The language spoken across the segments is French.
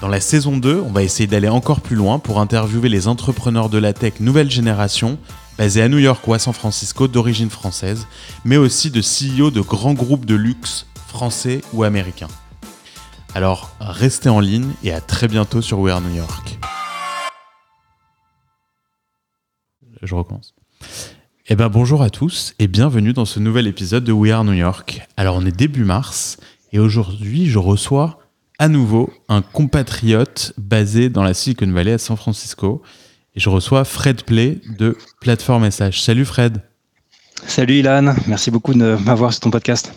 Dans la saison 2, on va essayer d'aller encore plus loin pour interviewer les entrepreneurs de la tech nouvelle génération, basés à New York ou à San Francisco d'origine française, mais aussi de CEO de grands groupes de luxe français ou américains. Alors, restez en ligne et à très bientôt sur We Are New York. Je recommence. Eh ben bonjour à tous et bienvenue dans ce nouvel épisode de We Are New York. Alors on est début mars et aujourd'hui je reçois à nouveau un compatriote basé dans la Silicon Valley à San Francisco. Et je reçois Fred Play de Plateforme SH. Salut Fred. Salut Ilan, merci beaucoup de m'avoir sur ton podcast.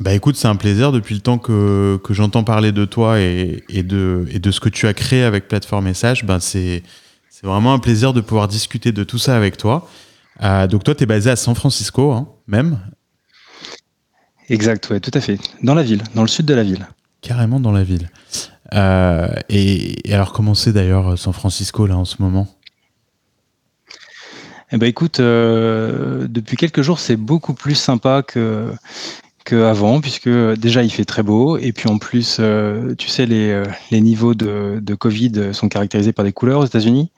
Bah écoute, c'est un plaisir depuis le temps que, que j'entends parler de toi et, et, de, et de ce que tu as créé avec Plateforme SH. Ben c'est, c'est vraiment un plaisir de pouvoir discuter de tout ça avec toi. Euh, donc toi, tu es basé à San Francisco, hein, même? Exact, ouais, tout à fait. Dans la ville, dans le sud de la ville carrément dans la ville. Euh, et, alors, comment c'est d'ailleurs San Francisco là en ce moment? Eh ben, écoute, euh, depuis quelques jours, c'est beaucoup plus sympa que qu'avant, puisque déjà il fait très beau, et puis en plus, euh, tu sais, les, les niveaux de, de, Covid sont caractérisés par des couleurs aux États-Unis,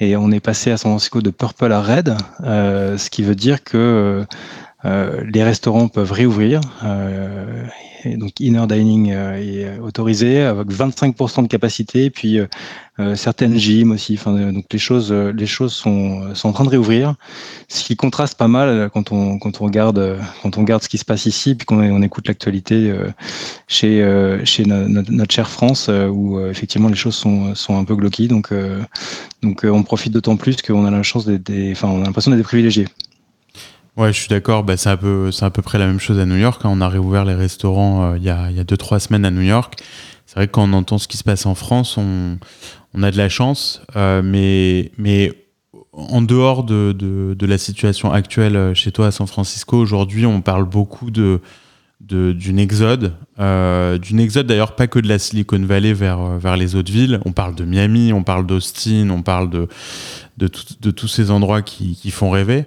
et on est passé à San Francisco de purple à red, ce qui veut dire que les restaurants peuvent réouvrir donc inner dining euh, est euh, autorisé avec 25% de capacité, puis euh, certaines gyms aussi. Enfin, donc les choses, les choses sont, sont en train de réouvrir, ce qui contraste pas mal quand on quand on regarde quand on regarde ce qui se passe ici, puis qu'on on écoute l'actualité chez chez notre chère France, où effectivement les choses sont, sont un peu glauques. Donc donc on profite d'autant plus qu'on a la chance d'être, enfin on a l'impression d'être privilégié. Ouais, je suis d'accord. Bah, c'est, à peu, à peu près la même chose à New York. Hein. On a réouvert les restaurants euh, il y a 2-3 semaines à New York. C'est vrai que quand on entend ce qui se passe en France, on, a de la chance. Euh, mais, mais en dehors de, de, la situation actuelle euh, chez toi à San Francisco, aujourd'hui, on parle beaucoup de, d'une exode. D'une exode d'ailleurs pas que de la Silicon Valley vers, vers les autres villes. On parle de Miami, on parle d'Austin, on parle de, de, de tous ces endroits qui, qui font rêver.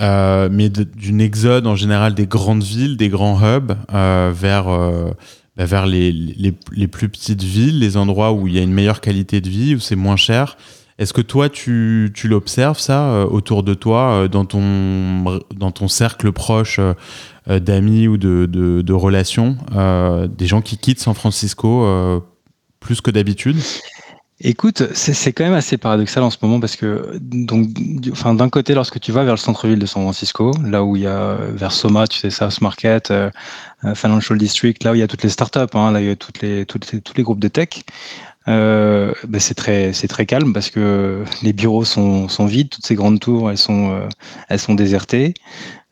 Euh, mais d'une exode en général des grandes villes, des grands hubs, euh, vers, euh, bah, vers les, les, plus petites villes, les endroits où il y a une meilleure qualité de vie, où c'est moins cher. Est-ce que toi, tu, tu l'observes, ça, autour de toi, dans, ton, dans ton cercle proche d'amis ou de, de relations, des gens qui quittent San Francisco plus que d'habitude? Écoute, c'est quand même assez paradoxal en ce moment parce que, donc, enfin, d'un côté, lorsque tu vas vers le centre-ville de San Francisco, là où il y a vers Soma, tu sais, South Market, euh, euh, Financial District, là où il y a toutes les startups, hein, là où il y a toutes les, toutes les, tous les groupes de tech, euh, ben c'est très, c'est très calme parce que les bureaux sont, sont vides, toutes ces grandes tours, elles sont, euh, elles sont désertées.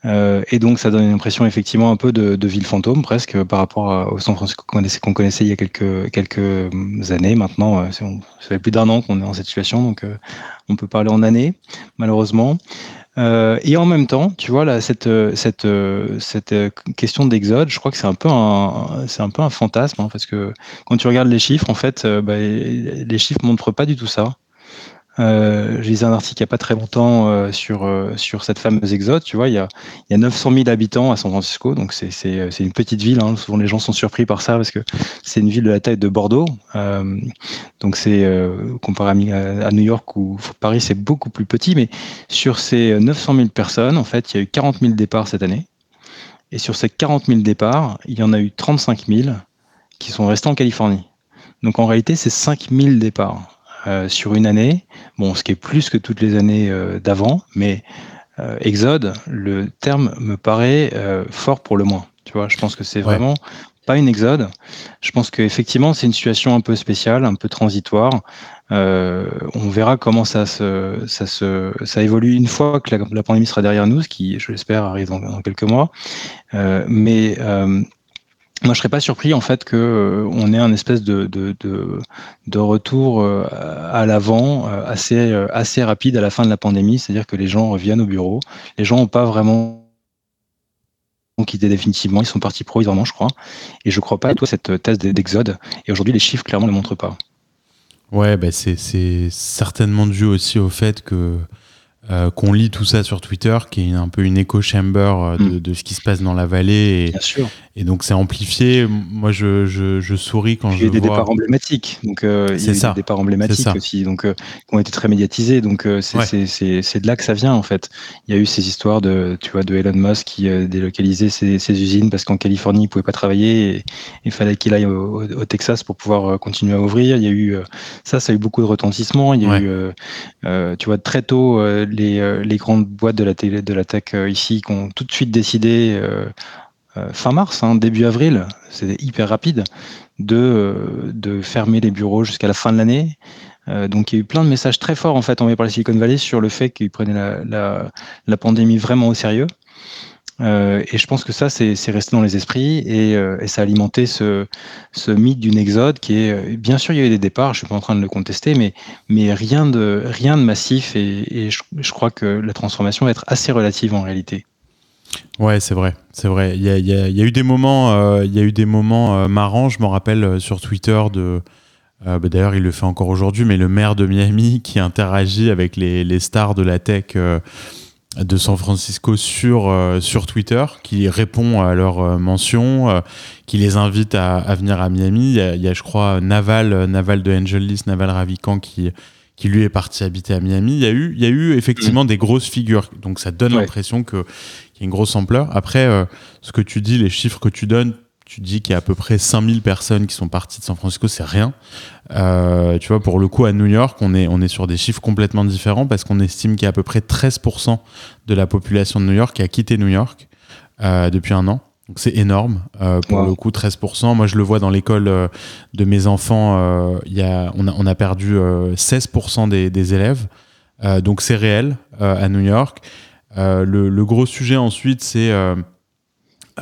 Euh, et donc, ça donne une impression effectivement un peu de, de ville fantôme presque par rapport au San Francisco qu'on connaissait, qu'on connaissait il y a quelques, quelques années. Maintenant, euh, ça fait plus d'un an qu'on est dans cette situation, donc euh, on peut parler en années, malheureusement. Euh, et en même temps, tu vois, là, cette, cette, cette question d'exode, je crois que c'est un peu un, un peu un fantasme, hein, parce que quand tu regardes les chiffres, en fait, bah, les chiffres montrent pas du tout ça. Euh, j'ai lisé un article il n'y a pas très longtemps euh, sur, euh, sur cette fameuse exode. Tu vois, il y a, il y a 900 000 habitants à San Francisco, donc c'est, c'est une petite ville. Hein. Souvent, les gens sont surpris par ça parce que c'est une ville de la taille de Bordeaux. Euh, donc, c'est comparé à, à, New York ou Paris, c'est beaucoup plus petit. Mais sur ces 900 000 personnes, en fait, il y a eu 40 000 départs cette année. Et sur ces 40 000 départs, il y en a eu 35 000 qui sont restés en Californie. Donc, en réalité, c'est 5 000 départs. Sur une année, bon, ce qui est plus que toutes les années d'avant, mais exode, le terme me paraît fort pour le moins. Tu vois, je pense que c'est vraiment pas une exode. Je pense qu'effectivement, c'est une situation un peu spéciale, un peu transitoire. Euh, on verra comment ça se, ça se, ça évolue une fois que la, pandémie sera derrière nous, ce qui, je l'espère, arrive dans, quelques mois. Euh, mais euh, moi, je serais pas surpris en fait que on ait un espèce de, de, de, de retour à l'avant assez, assez rapide à la fin de la pandémie, c'est-à-dire que les gens reviennent au bureau. Les gens n'ont pas vraiment quitté définitivement, ils sont partis provisoirement, je crois. Et je crois pas à toi cette thèse d'exode. Et aujourd'hui, les chiffres clairement ne le montrent pas. Ouais, bah c'est certainement dû aussi au fait que euh, qu'on lit tout ça sur Twitter, qui est un peu une écho chamber euh, de, de, ce qui se passe dans la vallée. Et, Bien sûr. Et donc c'est amplifié. Moi, je, je, je souris quand je vois. Il y a des départs emblématiques. Donc euh, il y a des départs emblématiques aussi, donc euh, qui ont été très médiatisés. Donc euh, c'est de là que ça vient en fait. Il y a eu ces histoires de, tu vois, de Elon Musk qui euh, délocalisait ses, ses, usines parce qu'en Californie il pouvait pas travailler et il fallait qu'il aille au, au, Texas pour pouvoir continuer à ouvrir. Il y a eu ça, ça a eu beaucoup de retentissement. Il y a eu, tu vois, très tôt les, les grandes boîtes de la télé, de la tech ici qui ont tout de suite décidé fin mars, hein, début avril, c'était hyper rapide, de, euh, de fermer les bureaux jusqu'à la fin de l'année. Euh, donc il y a eu plein de messages très forts en fait envoyés par la Silicon Valley sur le fait qu'ils prenaient la, la, pandémie vraiment au sérieux. Euh, et je pense que ça, c'est resté dans les esprits et, et, ça a alimenté ce, ce mythe d'une exode qui est, bien sûr, il y a eu des départs, je suis pas en train de le contester, mais, mais rien, de, rien de massif et, et je, crois que la transformation va être assez relative en réalité. Ouais, c'est vrai, c'est vrai. Il y a, y, a, y a, eu des moments, euh, il y a eu des moments euh, marrants. Je me rappelle euh, sur Twitter de, bah, d'ailleurs, il le fait encore aujourd'hui, mais le maire de Miami qui interagit avec les, les stars de la tech de San Francisco sur sur Twitter, qui répond à leurs mentions, qui les invite à, à, venir à Miami. Il y, a, il y a, je crois, Naval, Naval de Angelis, Naval Ravikant qui qui lui est parti habiter à Miami. Il y a eu, il y a eu effectivement mmh. des grosses figures. Donc ça donne ouais. l'impression que une grosse ampleur. Après, euh, ce que tu dis, les chiffres que tu donnes, tu dis qu'il y a à peu près 5000 personnes qui sont parties de San Francisco, c'est rien. Euh, tu vois, pour le coup, à New York, on est, on est sur des chiffres complètement différents parce qu'on estime qu'il y a à peu près 13% de la population de New York qui a quitté New York euh, depuis un an. Donc c'est énorme. Euh, pour wow. le coup, 13%. Moi, je le vois dans l'école euh, de mes enfants, euh, y a, on, a, on a perdu 16% des, des élèves. donc c'est réel à New York. Euh, le, gros sujet ensuite, c'est euh,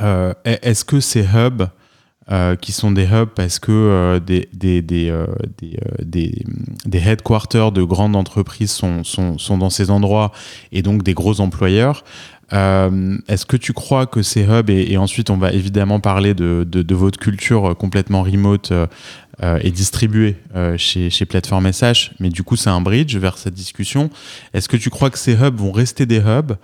euh, est-ce que ces hubs qui sont des hubs parce que des, des, des, des, des, headquarters de grandes entreprises sont, sont, sont, dans ces endroits et donc des gros employeurs. Est-ce que tu crois que ces hubs, et, ensuite on va évidemment parler de, de votre culture complètement remote euh, est distribué euh, chez, chez Plateforme SH, mais du coup c'est un bridge vers cette discussion. Est-ce que tu crois que ces hubs vont rester des hubs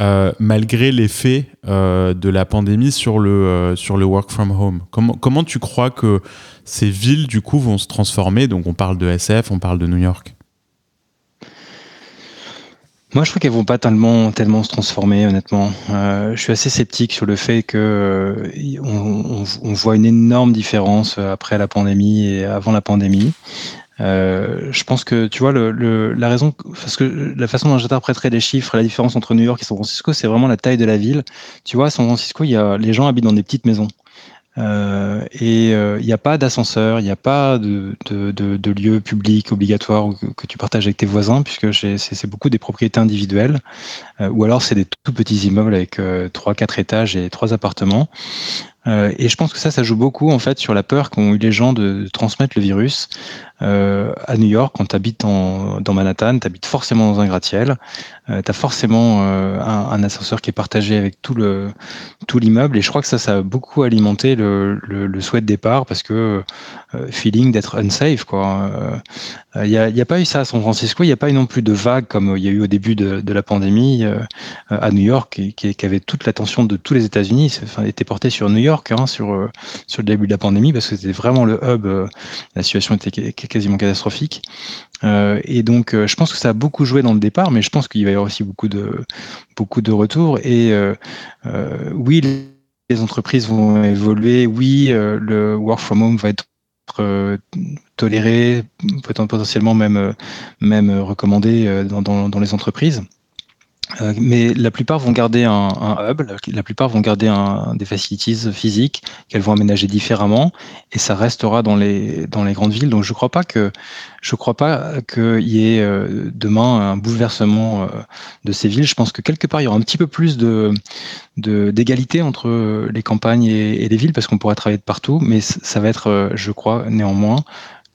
euh, malgré l'effet euh, de la pandémie sur le, sur le work from home? Comment, comment tu crois que ces villes du coup vont se transformer? Donc on parle de SF, on parle de New York. Moi, je crois qu'elles vont pas tellement, tellement se transformer, honnêtement. Euh, je suis assez sceptique sur le fait que euh, on, on, on, voit une énorme différence après la pandémie et avant la pandémie. Euh, je pense que tu vois le, le, la raison, parce que la façon dont j'interpréterais les chiffres, la différence entre New York et San Francisco, c'est vraiment la taille de la ville. Tu vois, à San Francisco, il y a les gens habitent dans des petites maisons. Euh, et il euh, n'y a pas d'ascenseur, il n'y a pas de, de, de, de, lieu public obligatoire que, que, tu partages avec tes voisins, puisque c'est beaucoup des propriétés individuelles, euh, ou alors c'est des tout petits immeubles avec euh, trois, quatre étages et trois appartements. Et je pense que ça, ça joue beaucoup en fait sur la peur qu'ont eu les gens de transmettre le virus. Euh, à New York, quand tu habites en, dans Manhattan, tu habites forcément dans un gratte-ciel. Euh, tu as forcément euh, un, un, ascenseur qui est partagé avec tout le tout l'immeuble. Et je crois que ça, ça a beaucoup alimenté le, le, le souhait de départ parce que euh, feeling d'être unsafe. Il n'y a, y a, pas eu ça à San Francisco. Il n'y a pas eu non plus de vague comme il y a eu au début de, de la pandémie à New York, qui, qui, avait toute l'attention de tous les États-Unis. Enfin, était porté sur New York, hein, sur sur le début de la pandémie, parce que c'était vraiment le hub. la situation était quasiment catastrophique. Euh, et donc, euh, je pense que ça a beaucoup joué dans le départ, mais je pense qu'il va y avoir aussi beaucoup de, retours. Et euh, oui, les entreprises vont évoluer. Oui, le work from home va être toléré, potentiellement même, recommandé dans les entreprises. Euh, mais la plupart vont garder un, hub, la plupart vont garder un, des facilities physiques qu'elles vont aménager différemment, et ça restera dans les dans les grandes villes. Donc je crois pas que je crois pas qu'il y ait euh, demain un bouleversement euh, de ces villes. Je pense que quelque part il y aura un petit peu plus de d'égalité entre les campagnes et, et les villes parce qu'on pourra travailler de partout, mais ça va être, je crois, néanmoins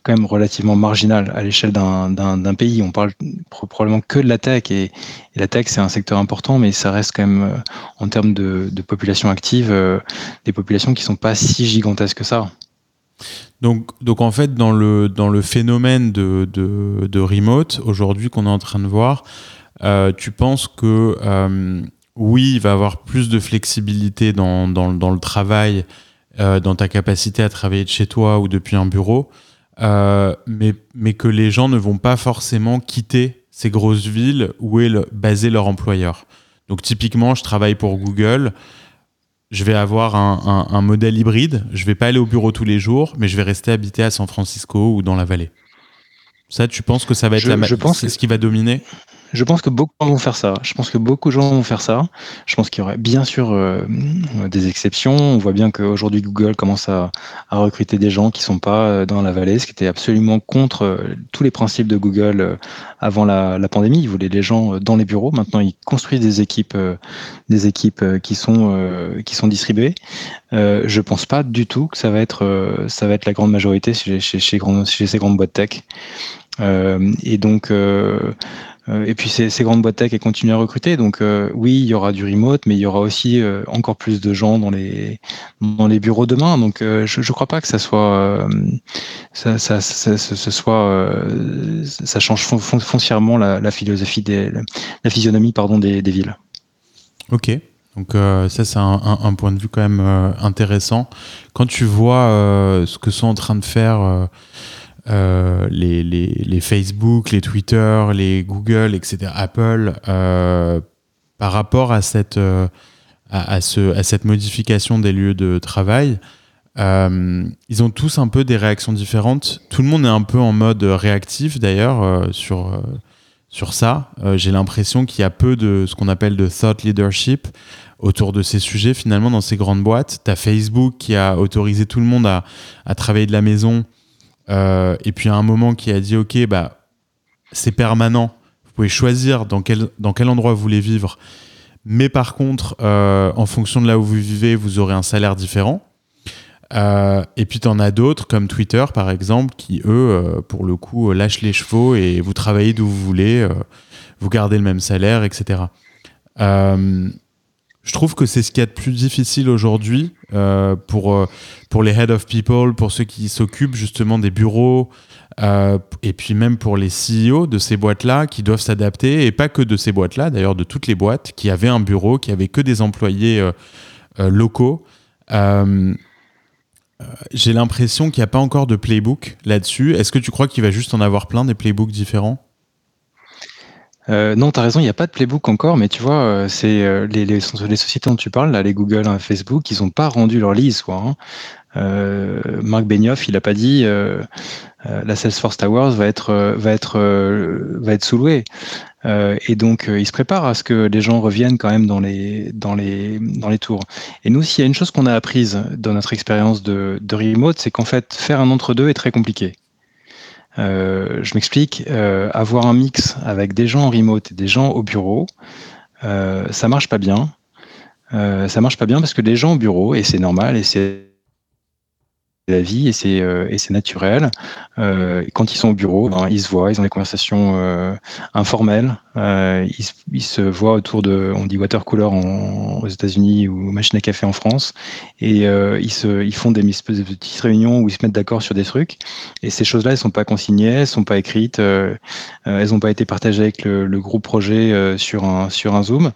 quand même relativement marginal à l'échelle d'un pays. On parle probablement que de la tech et, la tech c'est un secteur important, mais ça reste quand même euh, en termes de, population active euh, des populations qui sont pas si gigantesques que ça. Donc, donc en fait, dans le, dans le phénomène de, de, remote aujourd'hui qu'on est en train de voir, euh, tu penses que oui, il va avoir plus de flexibilité dans, dans, dans le travail, dans ta capacité à travailler de chez toi ou depuis un bureau, euh, mais, mais que les gens ne vont pas forcément quitter ces grosses villes où est basé leur employeur. Donc typiquement, je travaille pour Google, je vais avoir un, un, modèle hybride, je vais pas aller au bureau tous les jours, mais je vais rester habité à San Francisco ou dans la vallée. Ça, tu penses que ça va être la je pense c'est ce qui va dominer? Je pense que beaucoup vont faire ça. Je pense que beaucoup de gens vont faire ça. Je pense qu'il y aurait bien sûr euh, des exceptions. On voit bien qu'aujourd'hui Google commence à, recruter des gens qui sont pas euh, dans la vallée, ce qui était absolument contre euh, tous les principes de Google avant la, pandémie. Ils voulaient les gens dans les bureaux. Maintenant, ils construisent des équipes, des équipes qui sont qui sont distribuées. je pense pas du tout que ça va être ça va être la grande majorité chez, chez, chez, chez ces grandes boîtes tech. et donc euh, et puis ces, grandes boîtes tech elles continuent à recruter. Donc euh, oui, il y aura du remote, mais il y aura aussi euh, encore plus de gens dans les dans les bureaux demain. Donc je ne crois pas que ça soit ça, change foncièrement la, philosophie des la physionomie pardon des, des villes. Ok. Donc ça c'est un, point de vue quand même intéressant. Quand tu vois ce que sont en train de faire euh, les, Facebook, les Twitter, les Google, etc., Apple, euh, par rapport à cette, euh, à, ce, à, cette modification des lieux de travail, ils ont tous un peu des réactions différentes. Tout le monde est un peu en mode réactif d'ailleurs sur, sur ça. J'ai l'impression qu'il y a peu de ce qu'on appelle de thought leadership autour de ces sujets finalement dans ces grandes boîtes. Tu as Facebook qui a autorisé tout le monde à, à travailler de la maison euh, et puis à un moment qui a dit ok bah c'est permanent, vous pouvez choisir dans quel dans quel endroit vous voulez vivre, mais par contre euh, en fonction de là où vous vivez vous aurez un salaire différent. Euh, et puis tu en as d'autres comme Twitter par exemple qui eux pour le coup lâchent les chevaux et vous travaillez d'où vous voulez, vous gardez le même salaire etc. Je trouve que c'est ce qui est de plus difficile aujourd'hui euh, pour, euh, pour les head of people, pour ceux qui s'occupent justement des bureaux, euh, et puis même pour les CEO de ces boîtes-là qui doivent s'adapter, et pas que de ces boîtes-là, d'ailleurs de toutes les boîtes qui avaient un bureau, qui avaient que des employés locaux. J'ai l'impression qu'il n'y a pas encore de playbook là-dessus. Est-ce que tu crois qu'il va juste en avoir plein des playbooks différents? Euh, non, tu as raison, il n'y a pas de playbook encore, mais tu vois, euh, c'est euh, les, les, sociétés dont tu parles, là, les Google, hein, Facebook, ils n'ont pas rendu leur lease. Quoi, hein. euh, Marc Benioff, il n'a pas dit euh, la Salesforce Towers va être, va être, va être sous-louée. et donc, il se prépare à ce que les gens reviennent quand même dans les, dans les, dans les tours. Et nous, s'il y a une chose qu'on a apprise dans notre expérience de, de remote, c'est qu'en fait, faire un entre-deux est très compliqué. Euh, je m'explique, euh, avoir un mix avec des gens en remote et des gens au bureau, euh, ça marche pas bien. Euh, ça marche pas bien parce que les gens au bureau, et c'est normal, et c'est la vie et c'est euh, naturel. Euh, quand ils sont au bureau, ben, ils se voient, ils ont des conversations euh, informelles. Euh, ils, ils, se voient autour de, on dit water cooler en, aux États-Unis ou machine à café en France, et euh, ils se, ils font des, petites réunions où ils se mettent d'accord sur des trucs. Et ces choses-là, elles sont pas consignées, elles sont pas écrites, elles ont pas été partagées avec le, le groupe projet sur un sur un Zoom.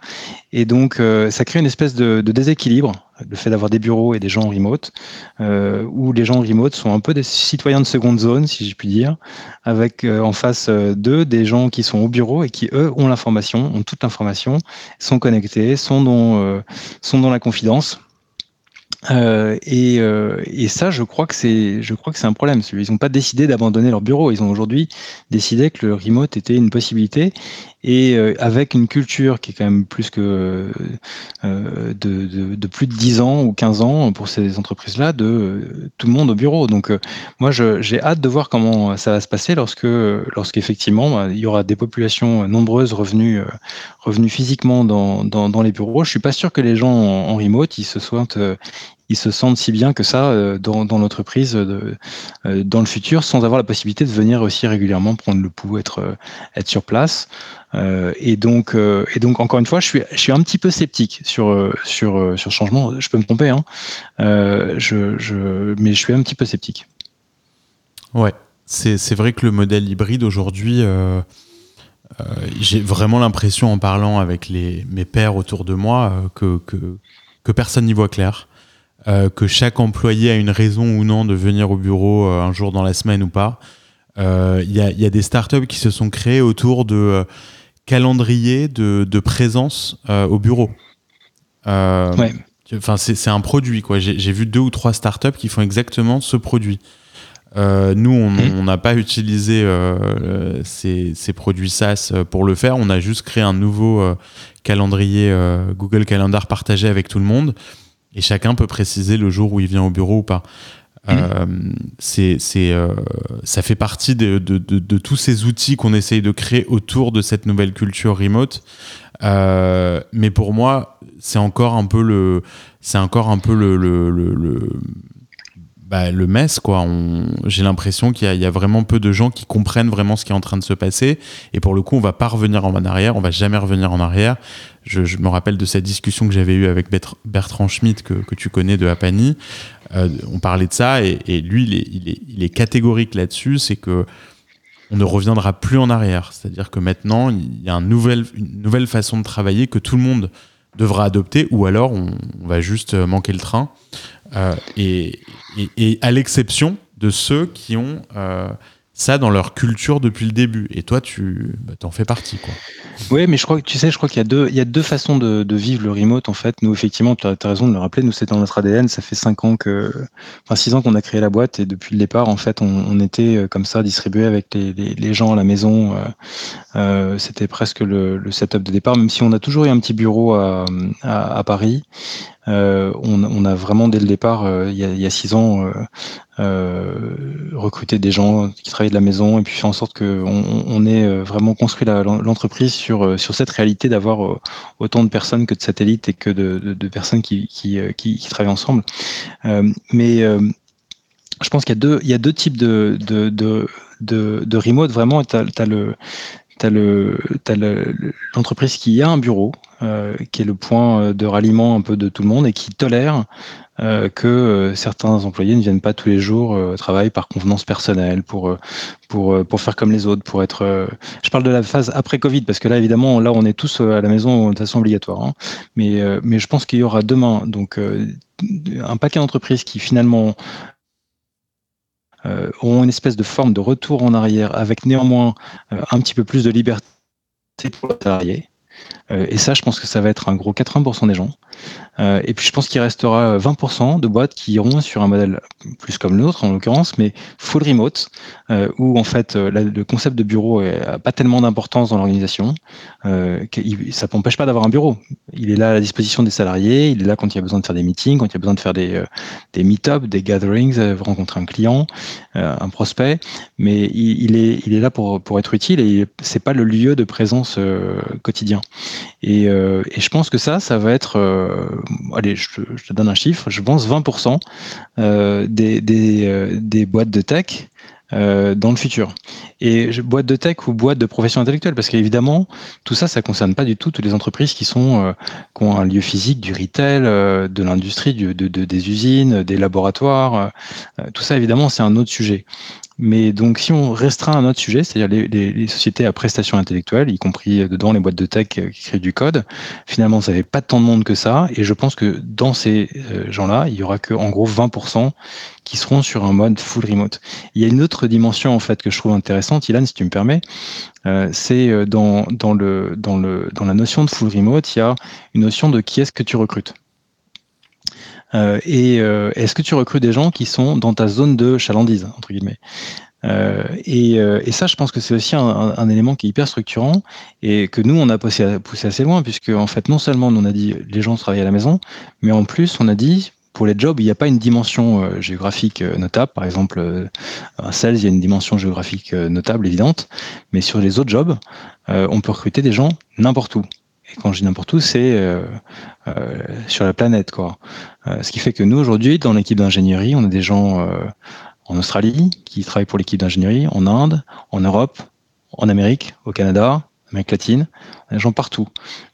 Et donc, ça crée une espèce de, de déséquilibre le fait d'avoir des bureaux et des gens en remote, euh, où les gens en remote sont un peu des citoyens de seconde zone, si je puis dire, avec euh, en face euh, d'eux des gens qui sont au bureau et qui, eux, ont l'information, ont toute l'information, sont connectés, sont dans, sont dans la confidence. Et, et, ça, je crois que c'est, je crois que c'est un problème. Ils n'ont pas décidé d'abandonner leur bureau. Ils ont aujourd'hui décidé que le remote était une possibilité et euh, avec une culture qui est quand même plus que euh, de, de, plus de 10 ans ou 15 ans pour ces entreprises-là, de euh, tout le monde au bureau. Donc moi, j'ai hâte de voir comment ça va se passer lorsque, lorsqu'effectivement, bah, il y aura des populations nombreuses revenues, physiquement dans, dans, dans les bureaux. Je suis pas sûr que les gens en, en remote, ils se sentent, ils se sentent si bien que ça euh, dans, dans l'entreprise euh, dans le futur sans avoir la possibilité de venir aussi régulièrement prendre le pouls, être, euh, être sur place. et, donc, et donc, encore une fois, je suis, je suis un petit peu sceptique sur, sur, sur changement. Je peux me tromper, hein. je, je, mais je suis un petit peu sceptique. Ouais, c'est vrai que le modèle hybride aujourd'hui, j'ai vraiment l'impression en parlant avec les, mes pairs autour de moi que, que, que personne n'y voit clair. Euh, que chaque employé a une raison ou non de venir au bureau euh, un jour dans la semaine ou pas. Euh, il y, a, y, a, des startups qui se sont créées autour de calendriers de, de, présence au bureau. ouais. Enfin, c'est un produit quoi. J'ai vu deux ou trois startups qui font exactement ce produit. Nous, on n'a pas utilisé ces, ces, produits SaaS pour le faire. On a juste créé un nouveau calendrier Google Calendar partagé avec tout le monde et chacun peut préciser le jour où il vient au bureau ou pas. Mmh. Euh, c'est, euh, ça fait partie de, de, de, de tous ces outils qu'on essaye de créer autour de cette nouvelle culture remote. Euh, mais pour moi, c'est encore un peu le, c'est encore un peu le, le, le, bah, le mess, quoi. J'ai l'impression qu'il y, y, a vraiment peu de gens qui comprennent vraiment ce qui est en train de se passer. Et pour le coup, on va pas revenir en arrière, on va jamais revenir en arrière. Je, me rappelle de cette discussion que j'avais eue avec Bertrand Schmitt, que, tu connais de Apani. Euh, on parlait de ça et, lui, il est, catégorique là-dessus. C'est que on ne reviendra plus en arrière. C'est-à-dire que maintenant, il y a une nouvelle façon de travailler que tout le monde devra adopter, ou alors on, va juste manquer le train. Euh, et, et, à l'exception de ceux qui ont euh, ça dans leur culture depuis le début. Et toi, tu bah, en fais partie. Quoi. Oui, mais je crois que tu sais, je crois qu'il y a deux, façons de, vivre le remote. En fait, nous, effectivement, tu as, raison de le rappeler. Nous, c'est dans notre ADN. Ça fait cinq ans que, enfin six ans qu'on a créé la boîte et depuis le départ, en fait, on, était euh, comme ça distribué avec les, gens à la maison. Euh, euh, C'était presque le, setup de départ, même si on a toujours eu un petit bureau à Paris. Euh, on, a vraiment dès le départ, euh, il, y a, six ans, euh, recruté des gens qui travaillent de la maison et puis fait en sorte qu'on on ait vraiment construit l'entreprise sur, cette réalité d'avoir autant de personnes que de satellites et que de, personnes qui, travaillent ensemble. mais je pense qu'il y a deux, types de, de, remote. Vraiment, tu le, as l'entreprise qui a un bureau, euh, qui est le point euh, de ralliement un peu de tout le monde et qui tolère euh, que euh, certains employés ne viennent pas tous les jours euh, au par convenance personnelle, pour, pour, pour faire comme les autres, pour être... je parle de la phase après Covid, parce que là, évidemment, là, on est tous à la maison de façon obligatoire. Hein. Mais, mais je pense qu'il y aura demain donc, un paquet d'entreprises qui finalement ont une espèce de forme de retour en arrière avec néanmoins euh, un petit peu plus de liberté pour les salariés. Euh, et ça, je pense que ça va être un gros 80% des gens. Euh, et puis je pense qu'il restera 20% de boîtes qui iront sur un modèle plus comme le nôtre en l'occurrence, mais full remote, euh, où en fait euh, le concept de bureau n'a pas tellement d'importance dans l'organisation. Euh, ça n'empêche pas d'avoir un bureau. Il est là à la disposition des salariés, il est là quand il y a besoin de faire des meetings, quand il y a besoin de faire des, euh, des meet-ups, des gatherings, rencontrer un client, un prospect, mais il, est, là pour, pour être utile et c'est pas le lieu de présence quotidien. Et, et, je pense que ça, ça va être allez, je, te donne un chiffre, je pense 20% euh, des, euh, boîtes de tech euh, dans le futur. Et je, boîte de tech ou boîte de profession intellectuelle, parce qu'évidemment, tout ça, ça concerne pas du tout toutes les entreprises qui sont euh, qui ont un lieu physique, du retail, euh, de l'industrie, de, des usines, des laboratoires. tout ça, évidemment, c'est un autre sujet. Mais donc, si on restreint un autre sujet, c'est-à-dire les, sociétés à prestations intellectuelles, y compris dedans les boîtes de tech qui créent du code, finalement, ça n'avait pas tant de monde que ça. Et je pense que dans ces euh, gens-là, il y aura que en gros 20% qui seront sur un mode full remote. Il y a une autre dimension en fait que je trouve intéressante, Ilan, si tu me permets, euh, c'est euh, dans, dans, le, dans, le, dans la notion de full remote, il y a une notion de qui est-ce que tu recrutes. Et est-ce que tu recrutes des gens qui sont dans ta zone de chalandise, entre guillemets? Euh, et, euh, et, ça, je pense que c'est aussi un, un, élément qui est hyper structurant et que nous, on a poussé, poussé assez loin, puisque en fait, non seulement on a dit les gens travaillent à la maison, mais en plus, on a dit pour les jobs, il n'y a pas une dimension euh, géographique notable. Par exemple, un sales, il y a une dimension géographique notable, évidente, mais sur les autres jobs, on peut recruter des gens n'importe où. Et quand je dis n'importe où, c'est euh, sur la planète. Quoi. ce qui fait que nous, aujourd'hui, dans l'équipe d'ingénierie, on a des gens en Australie, qui travaillent pour l'équipe d'ingénierie, en Inde, en Europe, en Amérique, au Canada, Amérique latine, des gens partout.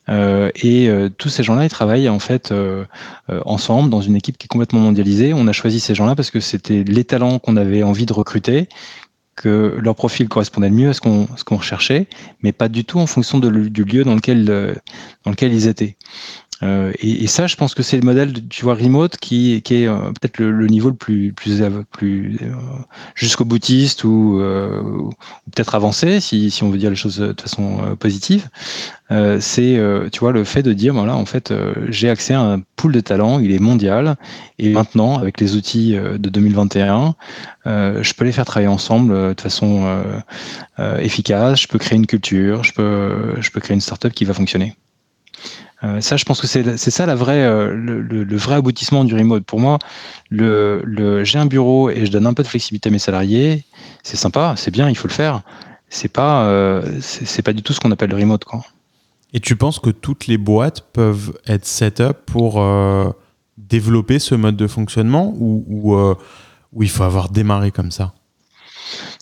Euh, et euh, tous ces gens-là, ils travaillent en fait euh, ensemble dans une équipe qui est complètement mondialisée. On a choisi ces gens-là parce que c'était les talents qu'on avait envie de recruter, que leur profil correspondait le mieux à ce qu'on recherchait, mais pas du tout en fonction du lieu dans lequel dans lequel ils étaient. Euh, et, et, ça, je pense que c'est le modèle, tu vois, remote qui, qui est euh, peut-être le, le, niveau le plus, plus, plus euh, jusqu'au boutiste ou, euh, ou peut-être avancé, si, si on veut dire les choses de façon positive. c'est, tu vois, le fait de dire, voilà, en fait, j'ai accès à un pool de talents, il est mondial, et maintenant, avec les outils de 2021, je peux les faire travailler ensemble de façon efficace. Je peux créer une culture, je peux, je peux créer une startup qui va fonctionner. Euh, ça, je pense que c'est ça la vraie, euh, le, vrai aboutissement du remote. Pour moi, le, le j'ai un bureau et je donne un peu de flexibilité à mes salariés. C'est sympa, c'est bien, il faut le faire. C'est pas, euh, c'est pas du tout ce qu'on appelle le remote. Et tu penses que toutes les boîtes peuvent être set up pour développer ce mode de fonctionnement ou, ou il faut avoir démarré comme ça?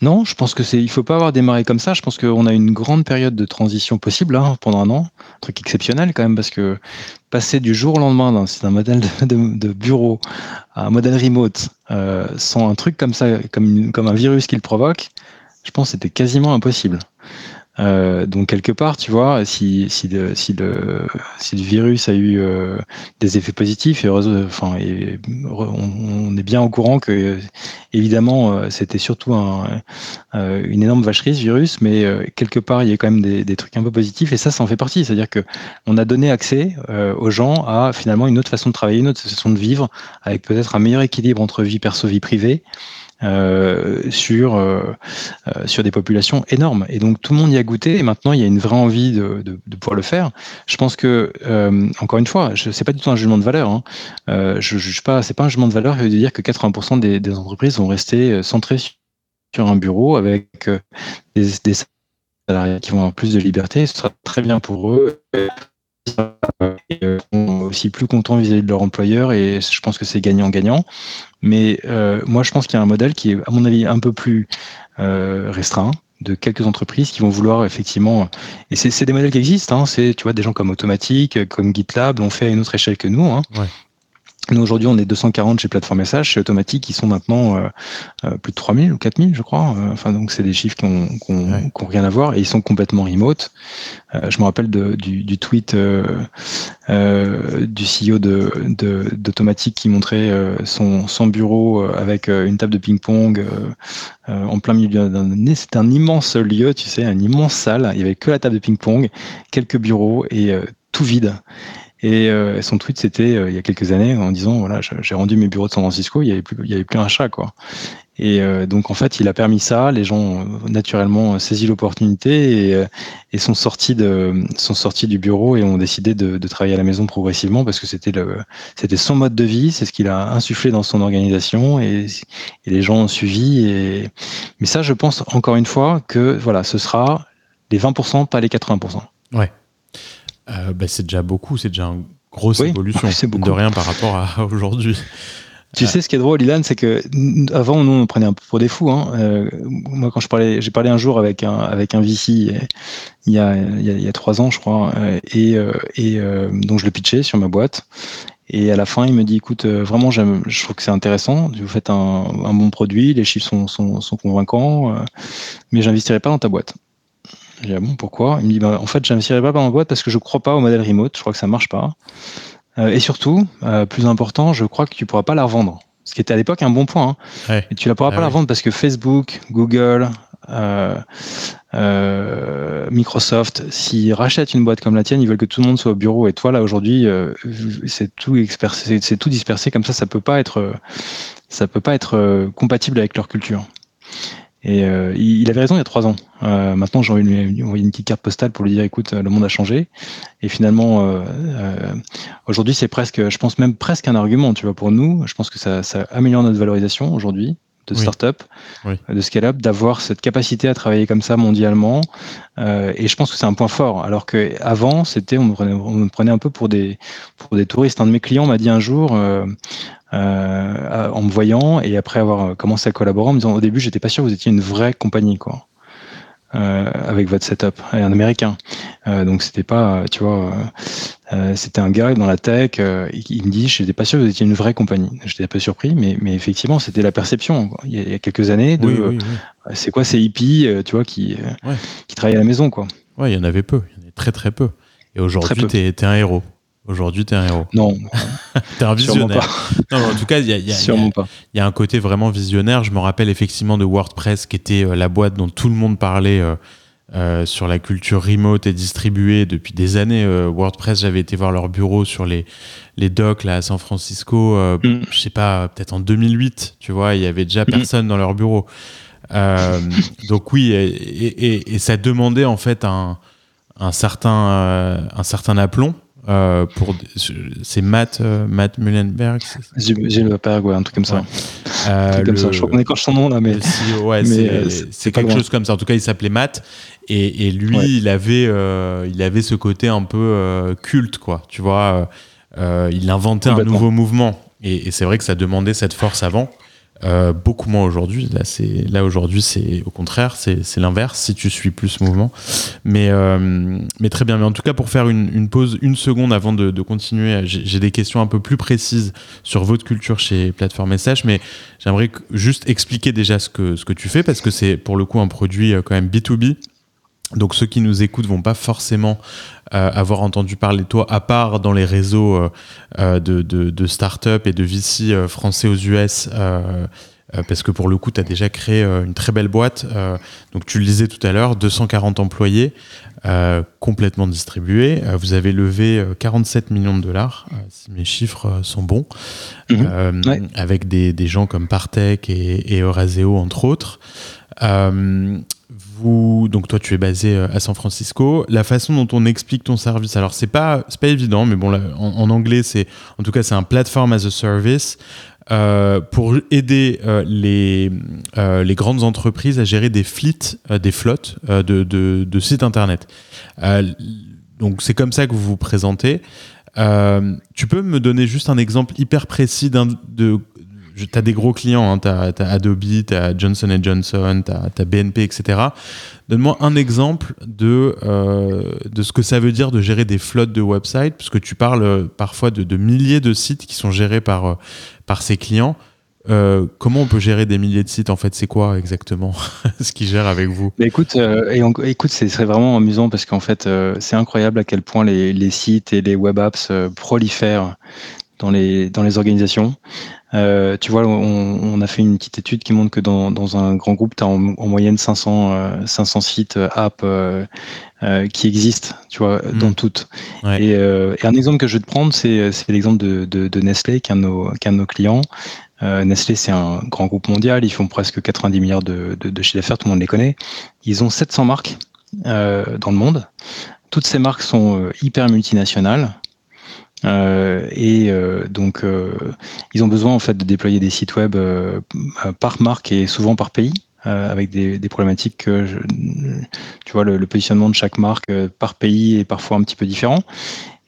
Non, je pense que c'est, il faut pas avoir démarré comme ça. Je pense qu'on a une grande période de transition possible hein, pendant un an, un truc exceptionnel quand même parce que passer du jour au lendemain d'un modèle de, bureau à un modèle remote euh, sans un truc comme ça, comme, comme un virus qui le provoque, je pense que c'était quasiment impossible. Euh, donc quelque part, tu vois, si, si, si, le, si le virus a eu euh, des effets positifs, et, enfin, on, est bien au courant que évidemment euh, c'était surtout un, une énorme vacherie ce virus, mais quelque part il y a quand même des, des, trucs un peu positifs et ça, ça en fait partie. C'est-à-dire que on a donné accès aux gens à finalement une autre façon de travailler, une autre façon de vivre, avec peut-être un meilleur équilibre entre vie perso vie privée. Euh, sur, euh, euh, sur des populations énormes. Et donc tout le monde y a goûté et maintenant il y a une vraie envie de, de, pouvoir le faire. Je pense que, encore une fois, ce n'est pas du tout un jugement de valeur. Hein. je juge pas, c'est pas un jugement de valeur de dire que 80% des, entreprises vont rester centrées sur un bureau avec des, salariés qui vont avoir plus de liberté. Ce sera très bien pour eux euh, sont aussi plus contents vis-à-vis de leur employeur et je pense que c'est gagnant-gagnant. Mais euh, moi, je pense qu'il y a un modèle qui est, à mon avis, un peu plus euh, restreint de quelques entreprises qui vont vouloir effectivement, et c'est des modèles qui existent, hein, c'est tu vois des gens comme Automatique, comme GitLab l'ont fait à une autre échelle que nous. Hein. Nous, aujourd'hui, on est 240 chez Plateforme SH, chez Automatique, qui sont maintenant euh, euh, plus de 3000 ou 4000, je crois. Euh, enfin, donc, c'est des chiffres qui n'ont qu rien à voir et ils sont complètement remote. je me rappelle de, du, du, tweet du CEO d'Automatique de, qui montrait son, son, bureau avec une table de ping-pong en plein milieu d'un. C'était un immense lieu, tu sais, un immense salle. Il n'y avait que la table de ping-pong, quelques bureaux et tout vide. Et euh, son tweet, c'était euh, il y a quelques années en disant voilà, j'ai rendu mes bureaux de San Francisco, il n'y avait, plus, avait plus un chat. Quoi. Et euh, donc, en fait, il a permis ça. Les gens ont naturellement saisi l'opportunité et, sont, sortis de, sont sortis du bureau et ont décidé de, travailler à la maison progressivement parce que c'était c'était son mode de vie, c'est ce qu'il a insufflé dans son organisation et, et, les gens ont suivi. Et... Mais ça, je pense encore une fois que voilà, ce sera les 20%, pas les 80%. Ouais. Euh, bah, c'est déjà beaucoup, c'est déjà une grosse évolution de rien par rapport à aujourd'hui. Tu sais, ce qui est drôle, Ilan, c'est que avant, nous, on prenait un peu pour des fous. Hein. Euh, moi, quand je parlais, j'ai parlé un jour avec un avec un VC il y a il y a, trois ans, je crois, euh, et et donc je le pitchais sur ma boîte. Et à la fin, il me dit, écoute, vraiment, je trouve que c'est intéressant. Vous faites un, un, bon produit, les chiffres sont sont, sont convaincants, mais j'investirai pas dans ta boîte. J'ai dit, ah bon, pourquoi? Il me dit, bah, en fait, j'investirai pas dans la boîte parce que je crois pas au modèle remote. Je crois que ça marche pas. Euh, et surtout, euh, plus important, je crois que tu pourras pas la revendre. Ce qui était à l'époque un bon point. Hein. Et tu la pourras ah pas la vendre parce que Facebook, Google, Microsoft, s'ils rachètent une boîte comme la tienne, ils veulent que tout le monde soit au bureau. Et toi, là, aujourd'hui, c'est tout, c'est tout dispersé comme ça. Ça peut pas être, ça peut pas être compatible avec leur culture. Et euh, il avait raison il y a trois ans. Euh, maintenant, j'ai envie de lui envoyer une petite carte postale pour lui dire, écoute, le monde a changé. Et finalement, euh, aujourd'hui, c'est presque, je pense même presque un argument, tu vois, pour nous. Je pense que ça améliore notre valorisation aujourd'hui de start-up, de scale-up, d'avoir cette capacité à travailler comme ça mondialement. et je pense que c'est un point fort. Alors qu'avant, c'était, on, me prenait un peu pour des, pour des touristes. Un de mes clients m'a dit un jour, euh, en me voyant et après avoir commencé à collaborer en me disant au début j'étais pas sûr que vous étiez une vraie compagnie quoi. Euh, avec votre setup et un américain euh, donc c'était pas tu vois c'était un gars dans la tech il me dit j'étais pas sûr que vous étiez une vraie compagnie. J'étais un peu surpris mais, mais effectivement c'était la perception Il, y a, quelques années de c'est quoi ces hippies tu vois qui qui travaillent à la maison quoi. Ouais il y en avait peu. Il y en avait très très peu. Et aujourd'hui tu es un héros. Aujourd'hui, t'es un héros. Non. t'es un visionnaire. Non, en tout cas, il y a, y, a, y a, un côté vraiment visionnaire. Je me rappelle effectivement de WordPress, qui était euh, la boîte dont tout le monde parlait euh, euh, sur la culture remote et distribuée depuis des années. WordPress, j'avais été voir leur bureau sur les, les docks là, à San Francisco, mm. je sais pas, peut-être en 2008, tu vois, il y avait déjà mm. personne dans leur bureau. donc oui, et, et, et, ça demandait en fait un, un certain, un certain aplomb. Euh, pour c'est Matt euh, Matt Mullenberg Mullenberg ouais un truc comme ça. Euh, un truc comme ça. Je crois qu'on écorche son nom là mais, ouais, c'est quelque chose comme ça. En tout cas il s'appelait Matt. Et, et lui il avait il avait ce côté un peu culte quoi. Tu vois il inventait un nouveau mouvement. Et, et c'est vrai que ça demandait cette force avant euh, beaucoup moins aujourd'hui. Là, là aujourd'hui, c'est au contraire, c'est l'inverse. Si tu suis plus mouvement, mais euh, mais très bien. Mais en tout cas, pour faire une, une pause, une seconde avant de, de continuer, j'ai des questions un peu plus précises sur votre culture chez Plateforme Message, mais j'aimerais juste expliquer déjà ce que ce que tu fais parce que c'est pour le coup un produit euh, quand même B 2 B. Donc ceux qui nous écoutent vont pas forcément euh, avoir entendu parler de toi, à part dans les réseaux euh, euh, de, de, de start-up et de VC français aux US, parce que pour le coup, tu as déjà créé une très belle boîte. donc tu le disais tout à l'heure, 240 employés, complètement distribués. vous avez levé 47 millions de dollars, si mes chiffres sont bons, mhm. avec des, des, gens comme Partech et, et Euraseo, entre autres. Donc toi, tu es basé euh, à San Francisco. La façon dont on explique ton service, alors c'est pas pas évident, mais bon, en, anglais, c'est en tout cas c'est un platform as a service euh, pour aider euh, les les grandes entreprises à gérer des fleets, des flottes de, de, sites internet. donc c'est comme ça que vous vous présentez. tu peux me donner juste un exemple hyper précis de tu as des gros clients, hein, tu as, Adobe, tu as Johnson Johnson, tu as, BNP, etc. Donne-moi un exemple de, euh, de ce que ça veut dire de gérer des flottes de websites, puisque tu parles euh, parfois de, milliers de sites qui sont gérés par, euh, par ces clients. comment on peut gérer des milliers de sites En fait, c'est quoi exactement? Ce qu'ils gèrent avec vous? Mais Écoute, et ce serait vraiment amusant parce qu'en fait, c'est incroyable à quel point les, les, sites et les web apps prolifèrent dans les, dans les organisations. Euh, tu vois, on, a fait une petite étude qui montre que dans, dans un grand groupe, tu as en, moyenne 500, 500 euh, sites euh, app qui existent, tu vois, mm. dans toutes. Et, un exemple que je vais te prendre, c'est l'exemple de, de, Nestlé, qui est un de nos, de nos clients. Nestlé, c'est un grand groupe mondial, ils font presque 90 milliards de, de, de chiffre d'affaires, tout le monde les connaît. Ils ont 700 marques dans le monde. Toutes ces marques sont hyper multinationales. Euh, et euh, donc, euh, ils ont besoin en fait de déployer des sites web par marque et souvent par pays. avec des, problématiques que tu vois le, positionnement de chaque marque par pays est parfois un petit peu différent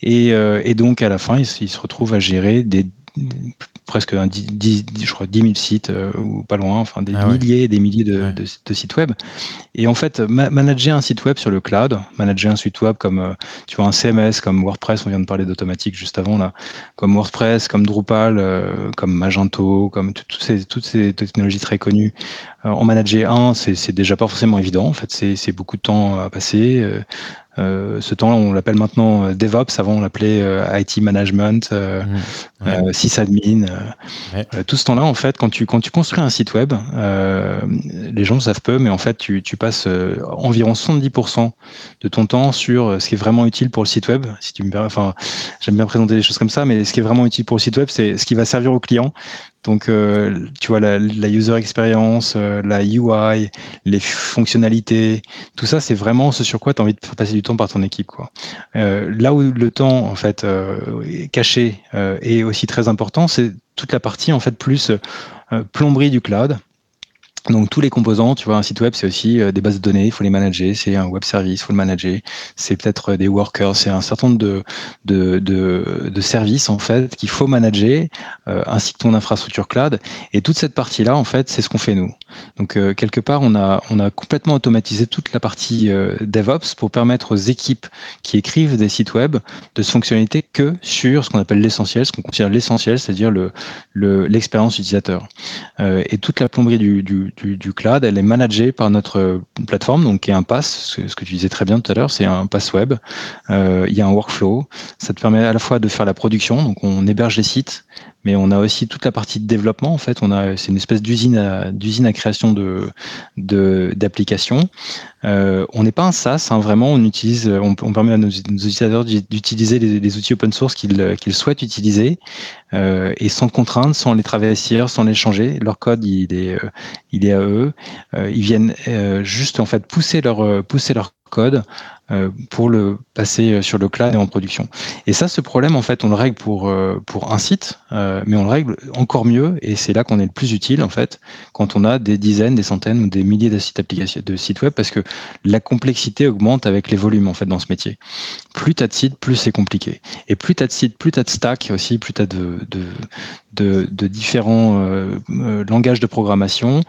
et, donc à la fin ils, ils, se retrouvent à gérer des presque un 10, je crois 10 000 sites euh, ou pas loin, enfin des ah milliers et des milliers de, de, sites web. Et en fait, manager un site web sur le cloud, manager un site web comme euh, tu vois un CMS, comme WordPress, on vient de parler d'automatique juste avant là, comme WordPress, comme Drupal, euh, comme Magento, comme toutes ces, toutes ces technologies très connues. en manager un, c'est déjà pas forcément évident. En fait, c'est beaucoup de temps à passer. Ce temps-là, on l'appelle maintenant DevOps. Avant, on l'appelait IT Management, mmh. sysadmin. tout ce temps-là, en fait, quand tu, quand tu construis un site web, les gens le savent peu, mais en fait, tu, tu passes environ 70% de ton temps sur ce qui est vraiment utile pour le site web. Si tu me enfin, j'aime bien présenter les choses comme ça, mais ce qui est vraiment utile pour le site web, c'est ce qui va servir au client. Donc, euh, tu vois, la, user experience, euh, la UI, les fonctionnalités, tout ça, c'est vraiment ce sur quoi tu as envie de passer du temps par ton équipe. Euh, là où le temps, en fait, caché est aussi très important, c'est toute la partie, en fait, plus plomberie du cloud. Donc tous les composants, tu vois, un site web, c'est aussi euh, des bases de données, il faut les manager, c'est un web service, il faut le manager, c'est peut-être euh, des workers, c'est un certain nombre de, services en fait qu'il faut manager, euh, ainsi que ton infrastructure cloud. Et toute cette partie-là, en fait, c'est ce qu'on fait nous. Donc quelque part, on a, complètement automatisé toute la partie DevOps pour permettre aux équipes qui écrivent des sites web de se fonctionnalité que sur ce qu'on appelle l'essentiel, ce qu'on considère l'essentiel, c'est-à-dire le, l'expérience utilisateur. et toute la plomberie du, cloud, elle est managée par notre plateforme, donc qui est un pass, ce que tu disais très bien tout à l'heure, c'est un pass web. Euh, il y a un workflow. Ça te permet à la fois de faire la production, donc on héberge les sites, mais on a aussi toute la partie de développement. En fait, on a c'est une espèce d'usine à, d'usine à création de, d'applications. Euh, on n'est pas un SaaS, hein, vraiment. On utilise, on, permet à nos, utilisateurs d'utiliser les, outils open source qu'ils, qu'ils souhaitent utiliser euh, et sans contrainte, sans les travestir, sans les changer. Leur code, il est, euh, il est à eux. ils viennent juste en fait pousser leur pousser leur code euh, pour le passer euh, sur le cloud et en production. Et ça, ce problème, en fait, on le règle pour, euh, pour un site, mais on le règle encore mieux, et c'est là qu'on est le plus utile, en fait, quand on a des dizaines, des centaines ou des milliers de sites, applications, de sites web, parce que la complexité augmente avec les volumes, en fait, dans ce métier. Plus tu as de sites, plus c'est compliqué. Et plus tu as de sites, plus tu as de stacks aussi, plus tu as de, de, de, de différents langages de programmation,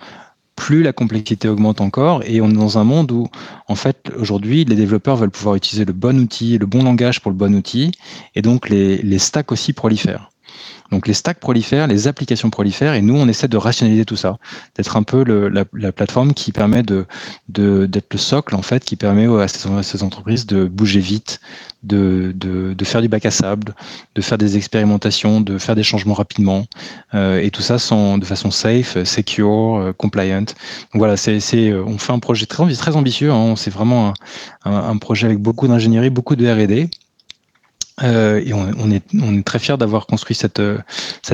plus la complexité augmente encore et on est dans un monde où en fait aujourd'hui les développeurs veulent pouvoir utiliser le bon outil, le bon langage pour le bon outil et donc les, les stacks aussi prolifèrent. Donc les stacks prolifèrent, les applications prolifèrent, et nous on essaie de rationaliser tout ça, d'être un peu la, la, plateforme qui permet de d'être le socle en fait, qui permet à ces, entreprises de bouger vite, de, de, faire du bac à sable, de faire des expérimentations, de faire des changements rapidement, euh, et tout ça de façon safe, secure, euh, compliant. Donc voilà, c'est euh, on fait un projet très, très ambitieux, hein, c'est vraiment un projet avec beaucoup d'ingénierie, beaucoup de R&D. Euh, et on, est, très fiers d'avoir construit cette, euh,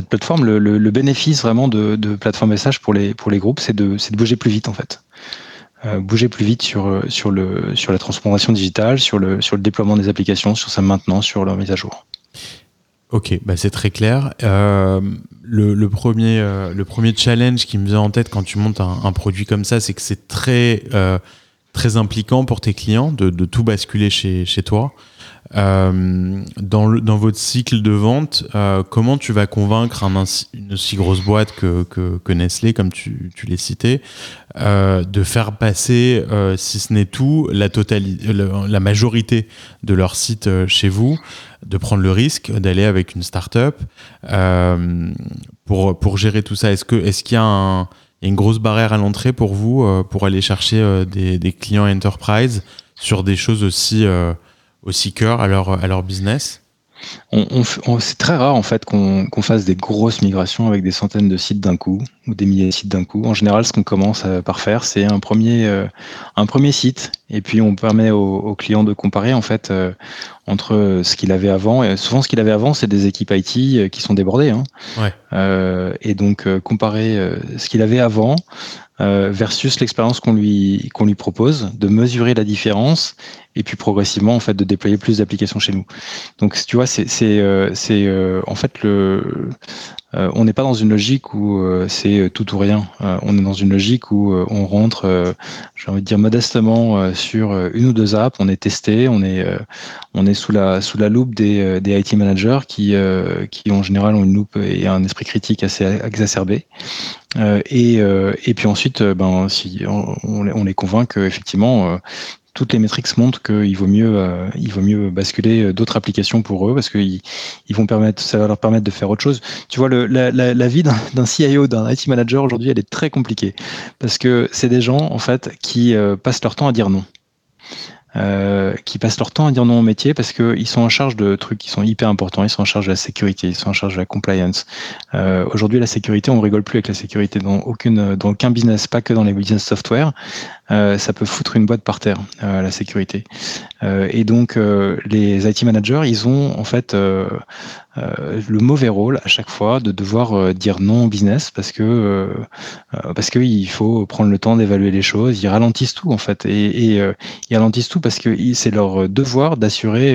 plateforme. Le, bénéfice vraiment de, plateforme message pour les, groupes, c'est de, bouger plus vite en fait. Euh, bouger plus vite sur, la transformation digitale, sur le, déploiement des applications, sur sa maintenance, sur leur mise à jour. Ok, bah c'est très clair. Le, premier, le premier challenge qui me vient en tête quand tu montes un, produit comme ça, c'est que c'est très, impliquant pour tes clients de, tout basculer chez toi. Euh, dans, le, dans votre cycle de vente, euh, comment tu vas convaincre un, une aussi grosse boîte que, que, que Nestlé, comme tu, tu l'as cité, euh, de faire passer, euh, si ce n'est tout, la, totalité, la majorité de leur site euh, chez vous, de prendre le risque d'aller avec une start-up euh, pour, pour gérer tout ça? Est-ce qu'il est y a un, une grosse barrière à l'entrée pour vous pour aller chercher des, des, clients enterprise sur des choses aussi aussi cœur à leur, à leur business on, on, c'est très rare en fait qu'on fasse des grosses migrations avec des centaines de sites d'un coup ou des milliers de sites d'un coup. En général, ce qu'on commence par faire, c'est un premier euh, un premier site et puis on permet aux, aux clients de comparer en fait euh, entre ce qu'il avait avant. Et souvent, ce qu'il avait avant, c'est des équipes IT euh, qui sont débordées. Hein. Ouais. et donc comparer ce qu'il avait avant euh, versus l'expérience qu'on lui qu'on lui propose, de mesurer la différence et puis progressivement en fait de déployer plus d'applications chez nous. Donc tu vois, c'est euh, euh, en fait le on n'est pas dans une logique où c'est tout ou rien. on est dans une logique où on rentre, j'ai envie de dire modestement sur une ou deux apps. On est testé, on est on est sous la sous la loupe des, des IT managers qui qui en général ont une loupe et un esprit critique assez exacerbé. Euh, et, euh, et puis ensuite, euh, ben, si on, on les convainc qu'effectivement, toutes les métriques montrent qu'il vaut mieux, il vaut mieux basculer d'autres applications pour eux parce qu'ils ils vont permettre, ça va leur permettre de faire autre chose. Tu vois, le, la, la, vie d'un CIO, d'un IT manager aujourd'hui, elle est très compliquée parce que c'est des gens en fait qui passent leur temps à dire non. euh, qui passent leur temps à dire non au métier parce qu'ils sont en charge de trucs qui sont hyper importants. Ils sont en charge de la sécurité, ils sont en charge de la compliance. Euh, Aujourd'hui, la sécurité, on rigole plus avec la sécurité dans, aucune, dans aucun business, pas que dans les business software. Euh, ça peut foutre une boîte par terre, euh, la sécurité. Euh, et donc, les IT managers, ils ont en fait le mauvais rôle à chaque fois de devoir dire non au business parce que parce qu'il faut prendre le temps d'évaluer les choses. Ils ralentissent tout en fait et, ils ralentissent tout parce que c'est leur devoir d'assurer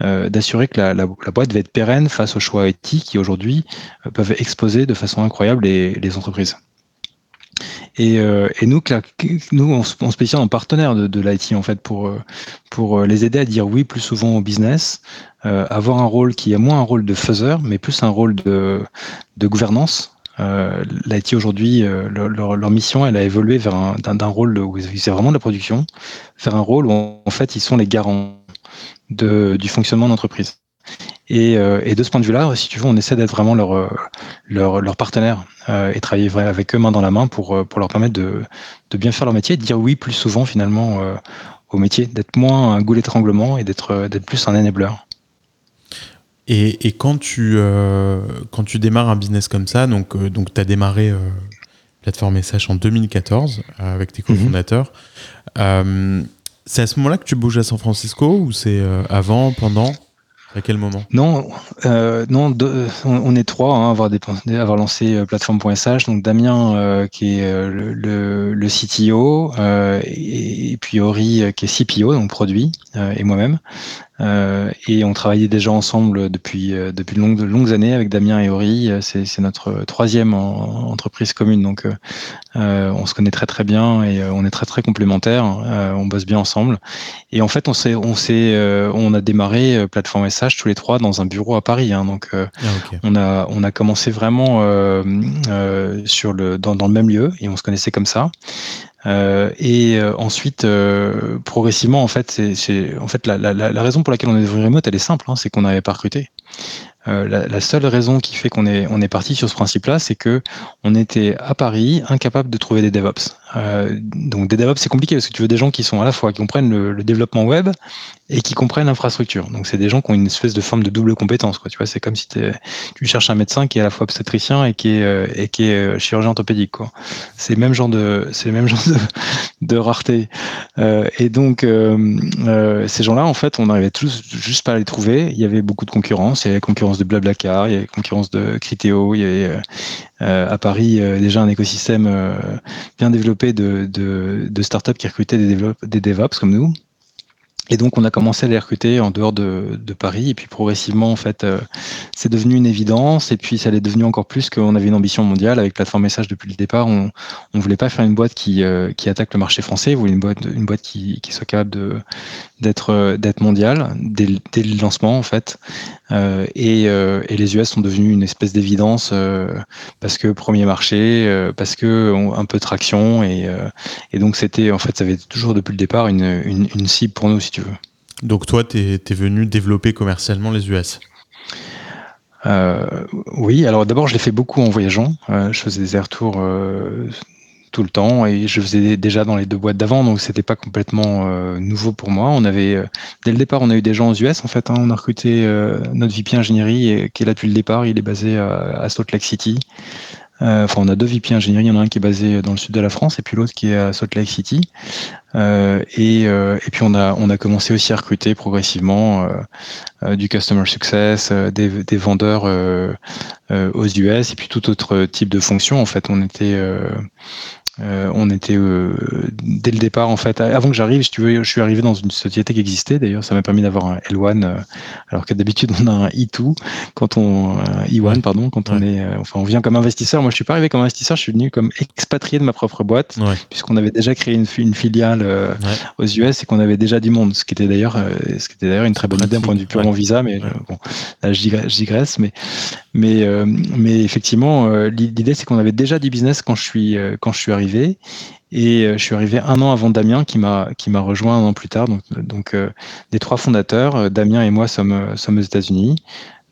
que la, boîte va être pérenne face aux choix éthiques qui aujourd'hui peuvent exposer de façon incroyable les entreprises. Et, euh, et nous, nous, on, se positionne en partenaire de, de l'IT en fait pour pour les aider à dire oui plus souvent au business, euh, avoir un rôle qui est moins un rôle de faiseur, mais plus un rôle de de gouvernance. Euh, L'IT aujourd'hui, euh, leur, leur, mission, elle a évolué vers un d'un rôle où c'est vraiment de la production, vers un rôle où en fait ils sont les garants de, du fonctionnement d'entreprise. Et, euh, et, de ce point de vue-là, si tu veux, on essaie d'être vraiment leur, euh, leur, leur partenaire euh, et travailler avec eux main dans la main pour, euh, pour leur permettre de, de bien faire leur métier, de dire oui plus souvent finalement euh, au métier, d'être moins un goût d'étranglement et d'être plus un enabler. Et, et quand, tu, quand tu démarres un business comme ça, donc, donc tu as démarré Plateforme SH en 2014 avec tes cofondateurs, mm -hmm. c'est à ce moment-là que tu bouges à San Francisco ou c'est avant, pendant? À quel moment? Non, euh, non on, est trois hein, à avoir, avoir lancé euh, plateforme.sh. Donc Damien euh, qui est euh, le, CTO et, et, puis Ori qui est CPO, donc produit, et moi-même. Euh, et on travaillait déjà ensemble depuis euh, depuis de longues, de longues années avec Damien et Ori. C'est notre troisième en, entreprise commune, donc euh, on se connaît très très bien et on est très très complémentaires. on bosse bien ensemble. Et en fait, on s'est on s'est on a démarré plateforme SH tous les trois dans un bureau à Paris. Hein, donc ah, okay. on a on a commencé vraiment sur le dans, dans le même lieu et on se connaissait comme ça. Euh, et euh, ensuite, euh, progressivement, en fait, c'est en fait la, raison pour laquelle on est devenu remote, elle est simple, hein, c'est qu'on n'avait pas recruté. La, la, seule raison qui fait qu'on est, on est parti sur ce principe-là, c'est que on était à Paris incapable de trouver des DevOps. Euh, donc des DevOps, c'est compliqué parce que tu veux des gens qui sont à la fois qui comprennent le, le développement web et qui comprennent l'infrastructure. Donc c'est des gens qui ont une espèce de forme de double compétence. Quoi. Tu vois, c'est comme si tu cherches un médecin qui est à la fois obstétricien et qui est, euh, et qui est euh, chirurgien orthopédique. C'est le même genre de, c'est le même genre de, de rareté. Euh, et donc euh, ces gens-là, en fait, on n'arrivait tous juste pas à les trouver. Il y avait beaucoup de concurrence. Il y avait concurrence de Blablacar, il y avait concurrence de Criteo, il y avait à Paris euh, déjà un écosystème euh, bien développé de, de, de startups qui recrutaient des, des DevOps comme nous. Et donc, on a commencé à les recruter en dehors de, de Paris. Et puis, progressivement, en fait, euh, c'est devenu une évidence. Et puis, ça l'est devenu encore plus qu'on avait une ambition mondiale. Avec Plateforme Message, depuis le départ, on ne voulait pas faire une boîte qui, euh, attaque le marché français. On voulait une boîte, qui, soit capable d'être d'être mondiale dès, dès, le lancement, en fait. Euh, et, euh, et, les US sont devenus une espèce d'évidence euh, parce que premier marché, parce que on, un peu de traction. Et, et donc, c'était, en fait, ça avait toujours depuis le départ une, une, une cible pour nous, si tu veux. Donc toi, tu es, es, venu développer commercialement les US euh, Oui, alors d'abord, je l'ai fait beaucoup en voyageant. Euh, je faisais des retours euh, tout le temps et je faisais déjà dans les deux boîtes d'avant, donc c'était pas complètement euh, nouveau pour moi. On avait dès le départ, on a eu des gens aux US en fait. Hein, on a recruté notre VP ingénierie qui est là depuis le départ. Il est basé à, à Salt Lake City. Euh, enfin, on a deux VP ingénierie. Il y en a un qui est basé dans le sud de la France et puis l'autre qui est à Salt Lake City. Euh, et, euh, et, puis on a on a commencé aussi à recruter progressivement du customer success, des, des, vendeurs aux US et puis tout autre type de fonction. En fait, on était euh, on était euh, dès le départ en fait. Avant que j'arrive, tu veux, je suis arrivé dans une société qui existait. D'ailleurs, ça m'a permis d'avoir un L1, euh, alors que d'habitude on a un E2 quand on E1 pardon quand ouais. on est, enfin on vient comme investisseur. Moi, je suis pas arrivé comme investisseur, je suis venu comme expatrié de ma propre boîte, ouais. puisqu'on avait déjà créé une, une filiale ouais. aux US et qu'on avait déjà du monde, ce qui était d'ailleurs, ce qui était d'ailleurs une très bonne idée d'un point de vue purement visa. Mais bon, là je digresse, mais mais mais effectivement, l'idée c'est qu'on avait déjà du business quand je suis quand je suis arrivé. Et euh, je suis arrivé un an avant Damien qui m'a qui m'a rejoint un an plus tard. Donc, donc euh, des trois fondateurs, euh, Damien et moi sommes sommes aux États-Unis.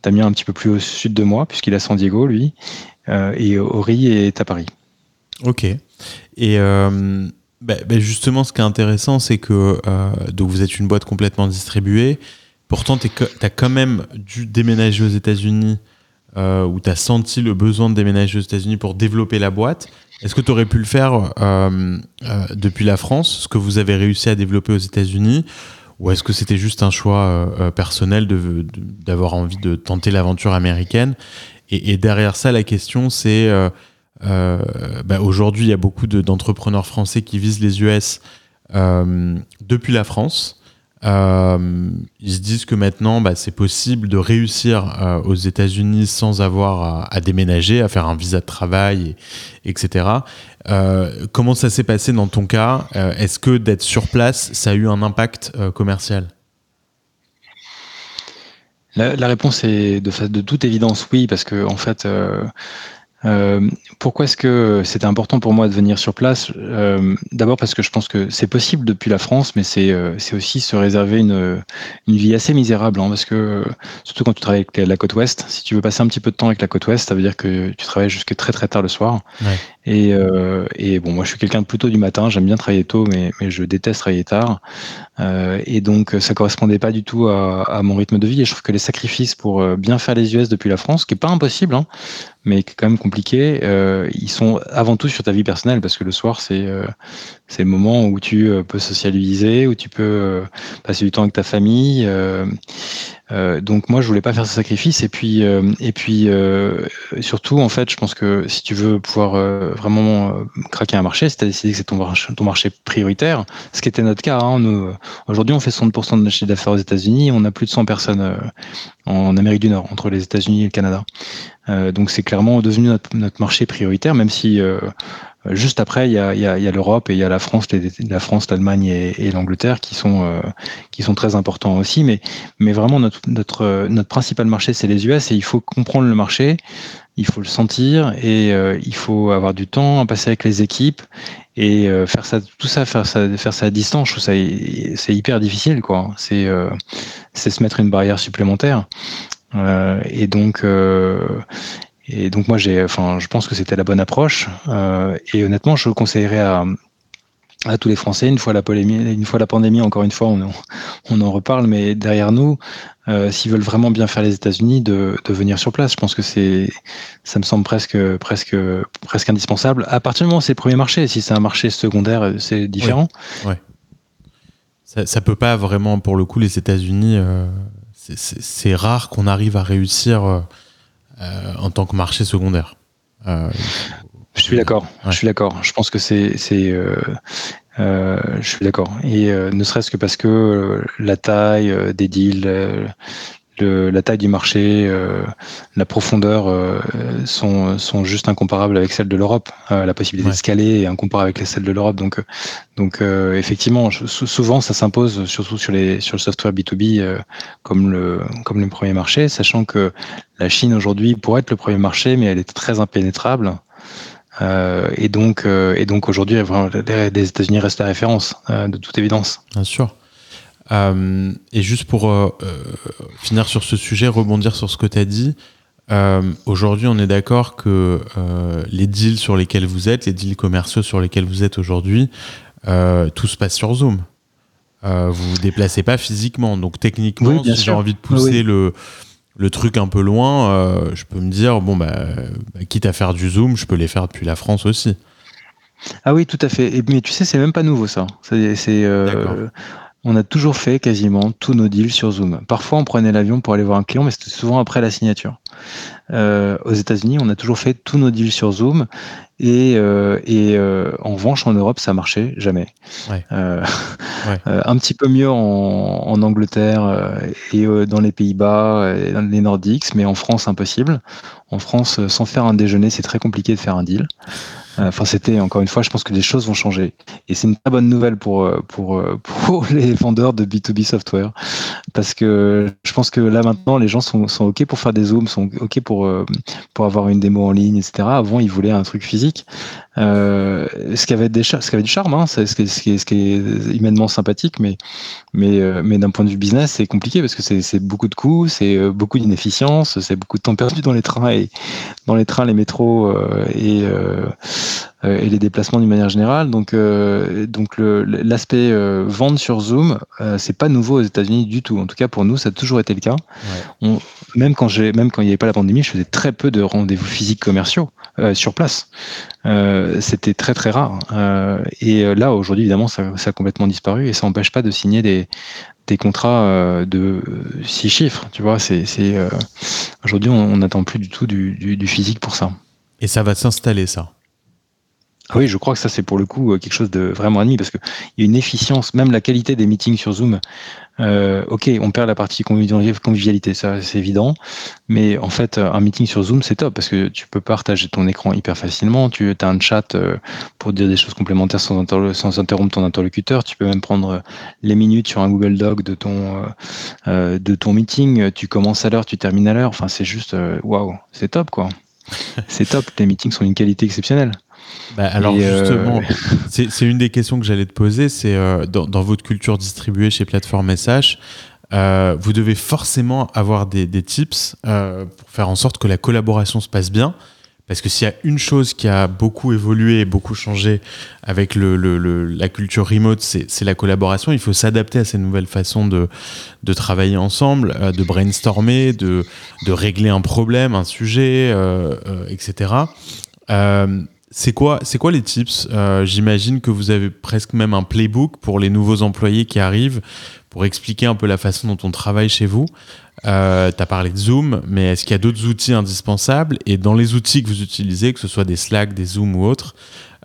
Damien un petit peu plus au sud de moi puisqu'il est à San Diego lui, et Ori est à Paris. Ok. Et bah, bah, justement, ce qui est intéressant, c'est que donc vous êtes une boîte complètement distribuée. Pourtant, tu as quand même dû déménager aux États-Unis euh, où tu as senti le besoin de déménager aux États-Unis pour développer la boîte. Est-ce que tu aurais pu le faire euh, euh, depuis la France, ce que vous avez réussi à développer aux États-Unis? Ou est-ce que c'était juste un choix personnel d'avoir envie de tenter l'aventure américaine? Et, derrière ça, la question, c'est bah, aujourd'hui, il y a beaucoup d'entrepreneurs français qui visent les US depuis la France. Euh, ils se disent que maintenant, bah, c'est possible de réussir euh, aux États-Unis sans avoir à, déménager, à faire un visa de travail, etc. Euh, comment ça s'est passé dans ton cas? Est-ce que d'être sur place, ça a eu un impact commercial? La, réponse est de, de toute évidence oui, parce que en fait, euh, pourquoi est-ce que c'était important pour moi de venir sur place? Euh, D'abord parce que je pense que c'est possible depuis la France, mais c'est euh, aussi se réserver une, une vie assez misérable, hein, parce que surtout quand tu travailles avec la côte ouest, si tu veux passer un petit peu de temps avec la côte ouest, ça veut dire que tu travailles jusque très très tard le soir. Et, et, bon, moi je suis quelqu'un de plutôt du matin, j'aime bien travailler tôt, mais, mais je déteste travailler tard. et donc ça correspondait pas du tout à, à, mon rythme de vie. Et je trouve que les sacrifices pour bien faire les US depuis la France, qui est pas impossible, hein, mais qui est quand même compliqué. Euh, ils sont avant tout sur ta vie personnelle parce que le soir, c'est euh, c'est le moment où tu euh, peux socialiser, où tu peux euh, passer du temps avec ta famille. Euh, donc moi, je voulais pas faire ce sacrifice. Et puis, et puis surtout, en fait, je pense que si tu veux pouvoir vraiment craquer un marché, c'est à décider que c'est ton marché, ton marché prioritaire, ce qui était notre cas. Hein, nous, aujourd'hui, on fait 60% de notre chiffre d'affaires aux États-Unis. On a plus de 100 personnes en Amérique du Nord, entre les États-Unis et le Canada. donc c'est clairement devenu notre, notre, marché prioritaire, même si euh, juste après, il y a, y a l'Europe et il y a la France, la France, l'Allemagne et, l'Angleterre qui sont euh, qui sont très importants aussi. Mais mais vraiment notre notre notre principal marché c'est les US et il faut comprendre le marché, il faut le sentir et euh, il faut avoir du temps à passer avec les équipes et faire ça tout ça faire ça faire ça à distance. Je trouve ça c'est hyper difficile quoi. C'est c'est se mettre une barrière supplémentaire. et donc et donc moi, j'ai, enfin, je pense que c'était la bonne approche. Euh, et honnêtement, je conseillerais à, tous les Français, une fois la polémie, une fois la pandémie, encore une fois, on, en, reparle, mais derrière nous, euh, s'ils veulent vraiment bien faire les États-Unis, de, venir sur place. Je pense que c'est, ça me semble presque, presque, presque indispensable. À partir du moment où c'est le premier marché, si c'est un marché secondaire, c'est différent. Oui. Ça, ça peut pas vraiment, pour le coup, les États-Unis, euh, c'est rare qu'on arrive à réussir. En tant que marché secondaire. Euh, je suis d'accord. Je suis d'accord. Je pense que c'est c'est euh, je suis d'accord. Et ne serait-ce que parce que la taille des deals, la taille du marché, euh, la profondeur euh, sont, sont juste incomparables avec celle de l'Europe. Euh, la possibilité d'escaler est incomparable avec celle de l'Europe. Donc, donc effectivement, souvent ça s'impose surtout sur, les, sur le software B2B comme, le, comme le premier marché, sachant que la Chine aujourd'hui pourrait être le premier marché, mais elle est très impénétrable. et donc, et donc aujourd'hui, les États-Unis restent la référence, de toute évidence. Bien sûr. Euh, et juste pour euh, euh, finir sur ce sujet, rebondir sur ce que tu as dit, aujourd'hui on est d'accord que les deals sur lesquels vous êtes, les deals commerciaux sur lesquels vous êtes aujourd'hui, tout se passe sur Zoom. vous vous déplacez pas physiquement. Donc techniquement, si j'ai envie de pousser le, le truc un peu loin, je peux me dire, bon, bah, bah, quitte à faire du Zoom, je peux les faire depuis la France aussi. Ah oui, tout à fait. Et, mais tu sais, c'est même pas nouveau ça. C'est, on a toujours fait quasiment tous nos deals sur Zoom. Parfois, on prenait l'avion pour aller voir un client, mais c'était souvent après la signature. Euh, aux États-Unis, on a toujours fait tous nos deals sur Zoom. Et, euh, euh, en revanche, en Europe, ça marchait jamais. un petit peu mieux en, Angleterre et dans les Pays-Bas, et dans les Nordiques, mais en France, impossible. En France, sans faire un déjeuner, c'est très compliqué de faire un deal. Euh, enfin, c'était encore une fois, je pense que les choses vont changer. Et c'est une très bonne nouvelle pour, euh, pour, euh, pour les vendeurs de B2B software. Parce que je pense que là maintenant, les gens sont, sont OK pour faire des zooms, sont OK pour, pour avoir une démo en ligne, etc. Avant, ils voulaient un truc physique. Euh, ce qui avait des ce qui avait du charme, hein, ce, qui est, ce, qui est, ce qui est humainement sympathique, mais mais mais d'un point de vue business, c'est compliqué parce que c'est beaucoup de coûts, c'est beaucoup d'inefficience, c'est beaucoup de temps perdu dans les trains et dans les trains, les métros et et les déplacements d'une manière générale. Donc, donc l'aspect vente sur Zoom, c'est pas nouveau aux États-Unis du tout. En tout cas, pour nous, ça a toujours été le cas. même quand j'ai, même quand il n'y avait pas la pandémie, je faisais très peu de rendez-vous physiques commerciaux sur place. C'était très très rare. et là, aujourd'hui, évidemment, ça, ça, a complètement disparu et ça n'empêche pas de signer des, des contrats euh, de six chiffres. Tu vois, c'est euh, aujourd'hui on n'attend plus du tout du, du, physique pour ça. Et ça va s'installer ça. Ah oui, je crois que ça c'est pour le coup euh, quelque chose de vraiment admis parce qu'il y a une efficience, même la qualité des meetings sur Zoom euh, ok, on perd la partie convivialité, ça c'est évident, mais en fait, un meeting sur Zoom c'est top parce que tu peux partager ton écran hyper facilement, tu as un chat euh, pour dire des choses complémentaires sans, interrompre ton interlocuteur, tu peux même prendre les minutes sur un Google Doc de ton, euh, de ton meeting, tu commences à l'heure, tu termines à l'heure, enfin c'est juste waouh, c'est top quoi. c'est top, les meetings sont d'une qualité exceptionnelle. Bah, alors justement, c'est une des questions que j'allais te poser, c'est euh, dans, votre culture distribuée chez Plateforme SH, euh, vous devez forcément avoir des, tips euh, pour faire en sorte que la collaboration se passe bien. Parce que s'il y a une chose qui a beaucoup évolué et beaucoup changé avec le, la culture remote, c'est la collaboration. Il faut s'adapter à ces nouvelles façons de, de travailler ensemble, de brainstormer, de, de régler un problème, un sujet, etc. C'est quoi, c'est quoi les tips euh, J'imagine que vous avez presque même un playbook pour les nouveaux employés qui arrivent pour expliquer un peu la façon dont on travaille chez vous. Euh, tu as parlé de Zoom, mais est-ce qu'il y a d'autres outils indispensables? Et dans les outils que vous utilisez, que ce soit des Slack, des Zoom ou autres,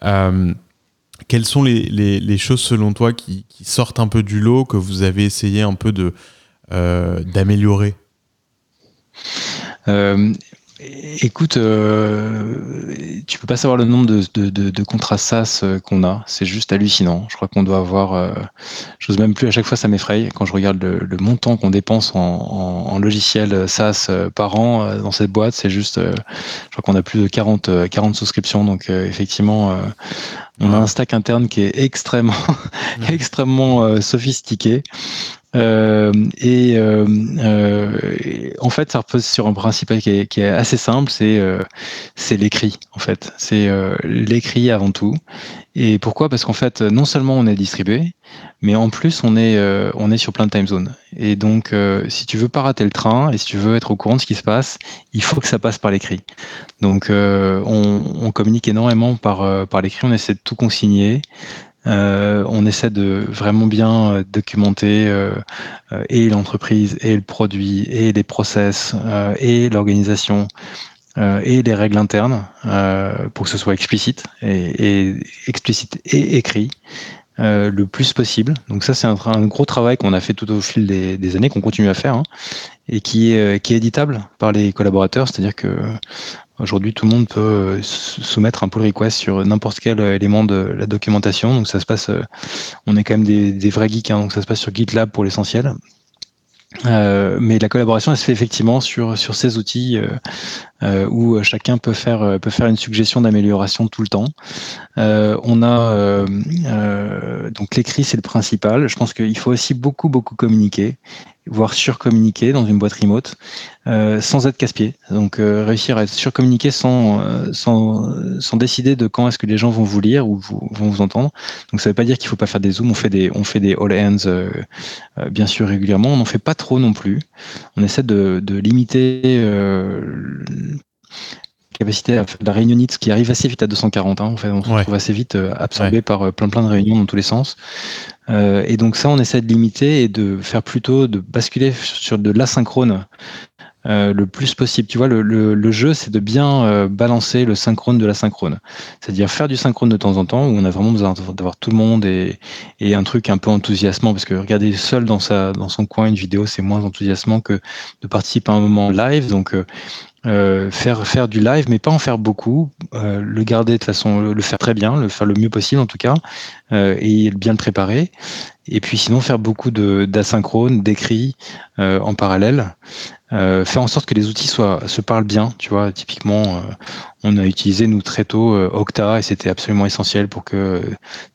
euh, quelles sont les, choses selon toi qui, qui, sortent un peu du lot, que vous avez essayé un peu de, euh, d'améliorer? Écoute, euh, tu peux pas savoir le nombre de, de, de, de contrats SaaS euh, qu'on a. C'est juste hallucinant. Je crois qu'on doit avoir. Euh, j'ose même plus. À chaque fois, ça m'effraie quand je regarde le, le montant qu'on dépense en, en, en, logiciel SaaS euh, par an euh, dans cette boîte. C'est juste. je crois qu'on a plus de 40, 40 souscriptions. Donc, effectivement, on a un stack interne qui est extrêmement, extrêmement sophistiqué. Euh, et euh, euh, en fait, ça repose sur un principe qui est, assez simple, c'est c'est l'écrit. En fait, c'est l'écrit avant tout. Et pourquoi? Parce qu'en fait, non seulement on est distribué, mais en plus on est on est sur plein de time zones. Et donc, si tu veux pas rater le train et si tu veux être au courant de ce qui se passe, il faut que ça passe par l'écrit. Donc, on, on, communique énormément par par l'écrit. On essaie de tout consigner. Euh, on essaie de vraiment bien euh, documenter euh, et l'entreprise, et le produit, et les process, et l'organisation, et les règles internes pour que ce soit explicite et, explicite et écrit. le plus possible. Donc ça, c'est un, gros travail qu'on a fait tout au fil des, années, qu'on continue à faire, hein, et qui est, qui est éditable par les collaborateurs. C'est-à-dire que Aujourd'hui, tout le monde peut euh, soumettre un pull request sur n'importe quel euh, élément de la documentation. Donc ça se passe, euh, on est quand même des, vrais geeks, hein, donc ça se passe sur GitLab pour l'essentiel. mais la collaboration, elle se fait effectivement sur sur ces outils où chacun peut faire peut faire une suggestion d'amélioration tout le temps. on a donc l'écrit, c'est le principal. Je pense qu'il faut aussi beaucoup beaucoup communiquer voire surcommuniquer dans une boîte remote euh, sans être casse-pied. Donc euh, réussir à être surcommuniqué sans, euh, sans, sans décider de quand est-ce que les gens vont vous lire ou vont vous entendre. Donc ça ne veut pas dire qu'il ne faut pas faire des zooms, on fait des, on fait des all hands bien sûr régulièrement, on n'en fait pas trop non plus. On essaie de, de limiter capacité à faire de la réunionnite, qui arrive assez vite à 240. Hein, en fait, on se retrouve assez vite absorbé par plein plein de réunions dans tous les sens. Euh, et donc ça, on essaie de limiter et de faire plutôt de basculer sur de l'asynchrone euh, le plus possible. Tu vois, le, le, le jeu, c'est de bien euh, balancer le synchrone de l'asynchrone. C'est-à-dire faire du synchrone de temps en temps, où on a vraiment besoin d'avoir tout le monde et, et, un truc un peu enthousiasmant, parce que regarder seul dans, sa, dans son coin une vidéo, c'est moins enthousiasmant que de participer à un moment live. Euh, faire faire du live, mais pas en faire beaucoup, euh, le garder de façon, le, faire très bien, le faire le mieux possible en tout cas, euh, et bien le préparer. Et puis sinon faire beaucoup d'asynchrone, d'écrit en parallèle, faire en sorte que les outils soient se parlent bien. Tu vois, typiquement, on a utilisé nous très tôt Octa et c'était absolument essentiel pour que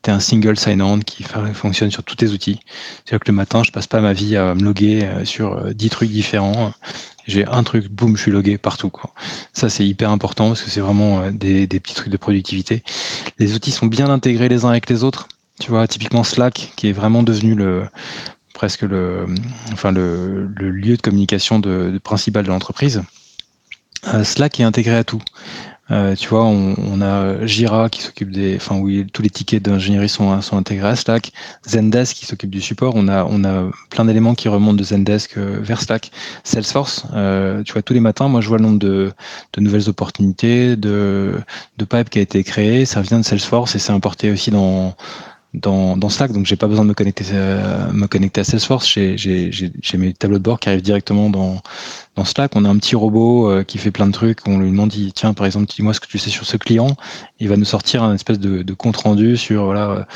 tu aies un single sign-on qui fonctionne sur tous tes outils. C'est-à-dire que le matin, je passe pas ma vie à me loguer sur dix trucs différents j'ai un truc, boum, je suis logué partout. Ça, c'est hyper important parce que c'est vraiment des, des petits trucs de productivité. Les outils sont bien intégrés les uns avec les autres. Tu vois, typiquement Slack, qui est vraiment devenu le presque le, enfin le, lieu de communication principal de l'entreprise. Euh, Slack est intégré à tout. Euh, tu vois, on, a Jira qui s'occupe des, enfin oui, tous les tickets d'ingénierie sont, sont intégrés à Slack. Zendesk qui s'occupe du support. On a, on a plein d'éléments qui remontent de Zendesk euh, vers Slack. Salesforce, euh, tu vois, tous les matins, moi je vois le nombre de, de nouvelles opportunités, de, de pipe qui a été créé. Ça vient de Salesforce et c'est importé aussi dans dans, dans Slack, donc j'ai pas besoin de me connecter, euh, à Salesforce. J'ai mes tableaux de bord qui arrivent directement dans, dans Slack. On a un petit robot euh, qui fait plein de trucs. On lui demande, tiens, par exemple, dis-moi ce que tu sais sur ce client. Il va nous sortir un espèce de, compte rendu sur voilà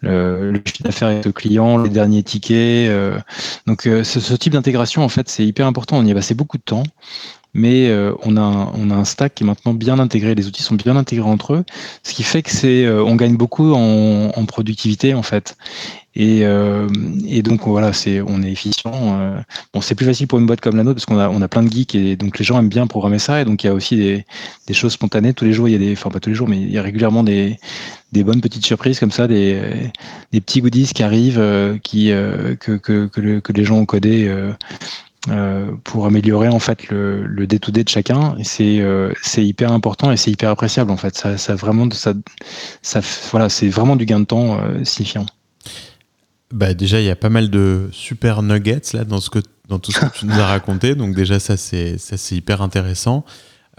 le, le chiffre d'affaires avec le client, les derniers tickets. Euh. donc ce, ce, type d'intégration, en fait, c'est hyper important. On y a passé beaucoup de temps mais euh, on, a un, on a un stack qui est maintenant bien intégré, les outils sont bien intégrés entre eux, ce qui fait que c'est euh, on gagne beaucoup en, en, productivité en fait. Et, euh, et donc voilà, c'est on est efficient. Euh. bon, c'est plus facile pour une boîte comme la nôtre parce qu'on a on a plein de geeks et donc les gens aiment bien programmer ça et donc il y a aussi des, des choses spontanées. Tous les jours, il y a des, enfin pas tous les jours, mais il y a régulièrement des des bonnes petites surprises comme ça, des, des petits goodies qui arrivent, qui que, que, que, le, que, les gens ont codé euh, pour améliorer en fait le, le day-to-day de chacun. C'est euh, c'est hyper important et c'est hyper appréciable en fait. Ça, ça vraiment ça, ça voilà c'est vraiment du gain de temps euh, signifiant. Bah déjà il y a pas mal de super nuggets là dans ce que dans tout ce que tu nous as raconté. Donc déjà ça c'est hyper intéressant.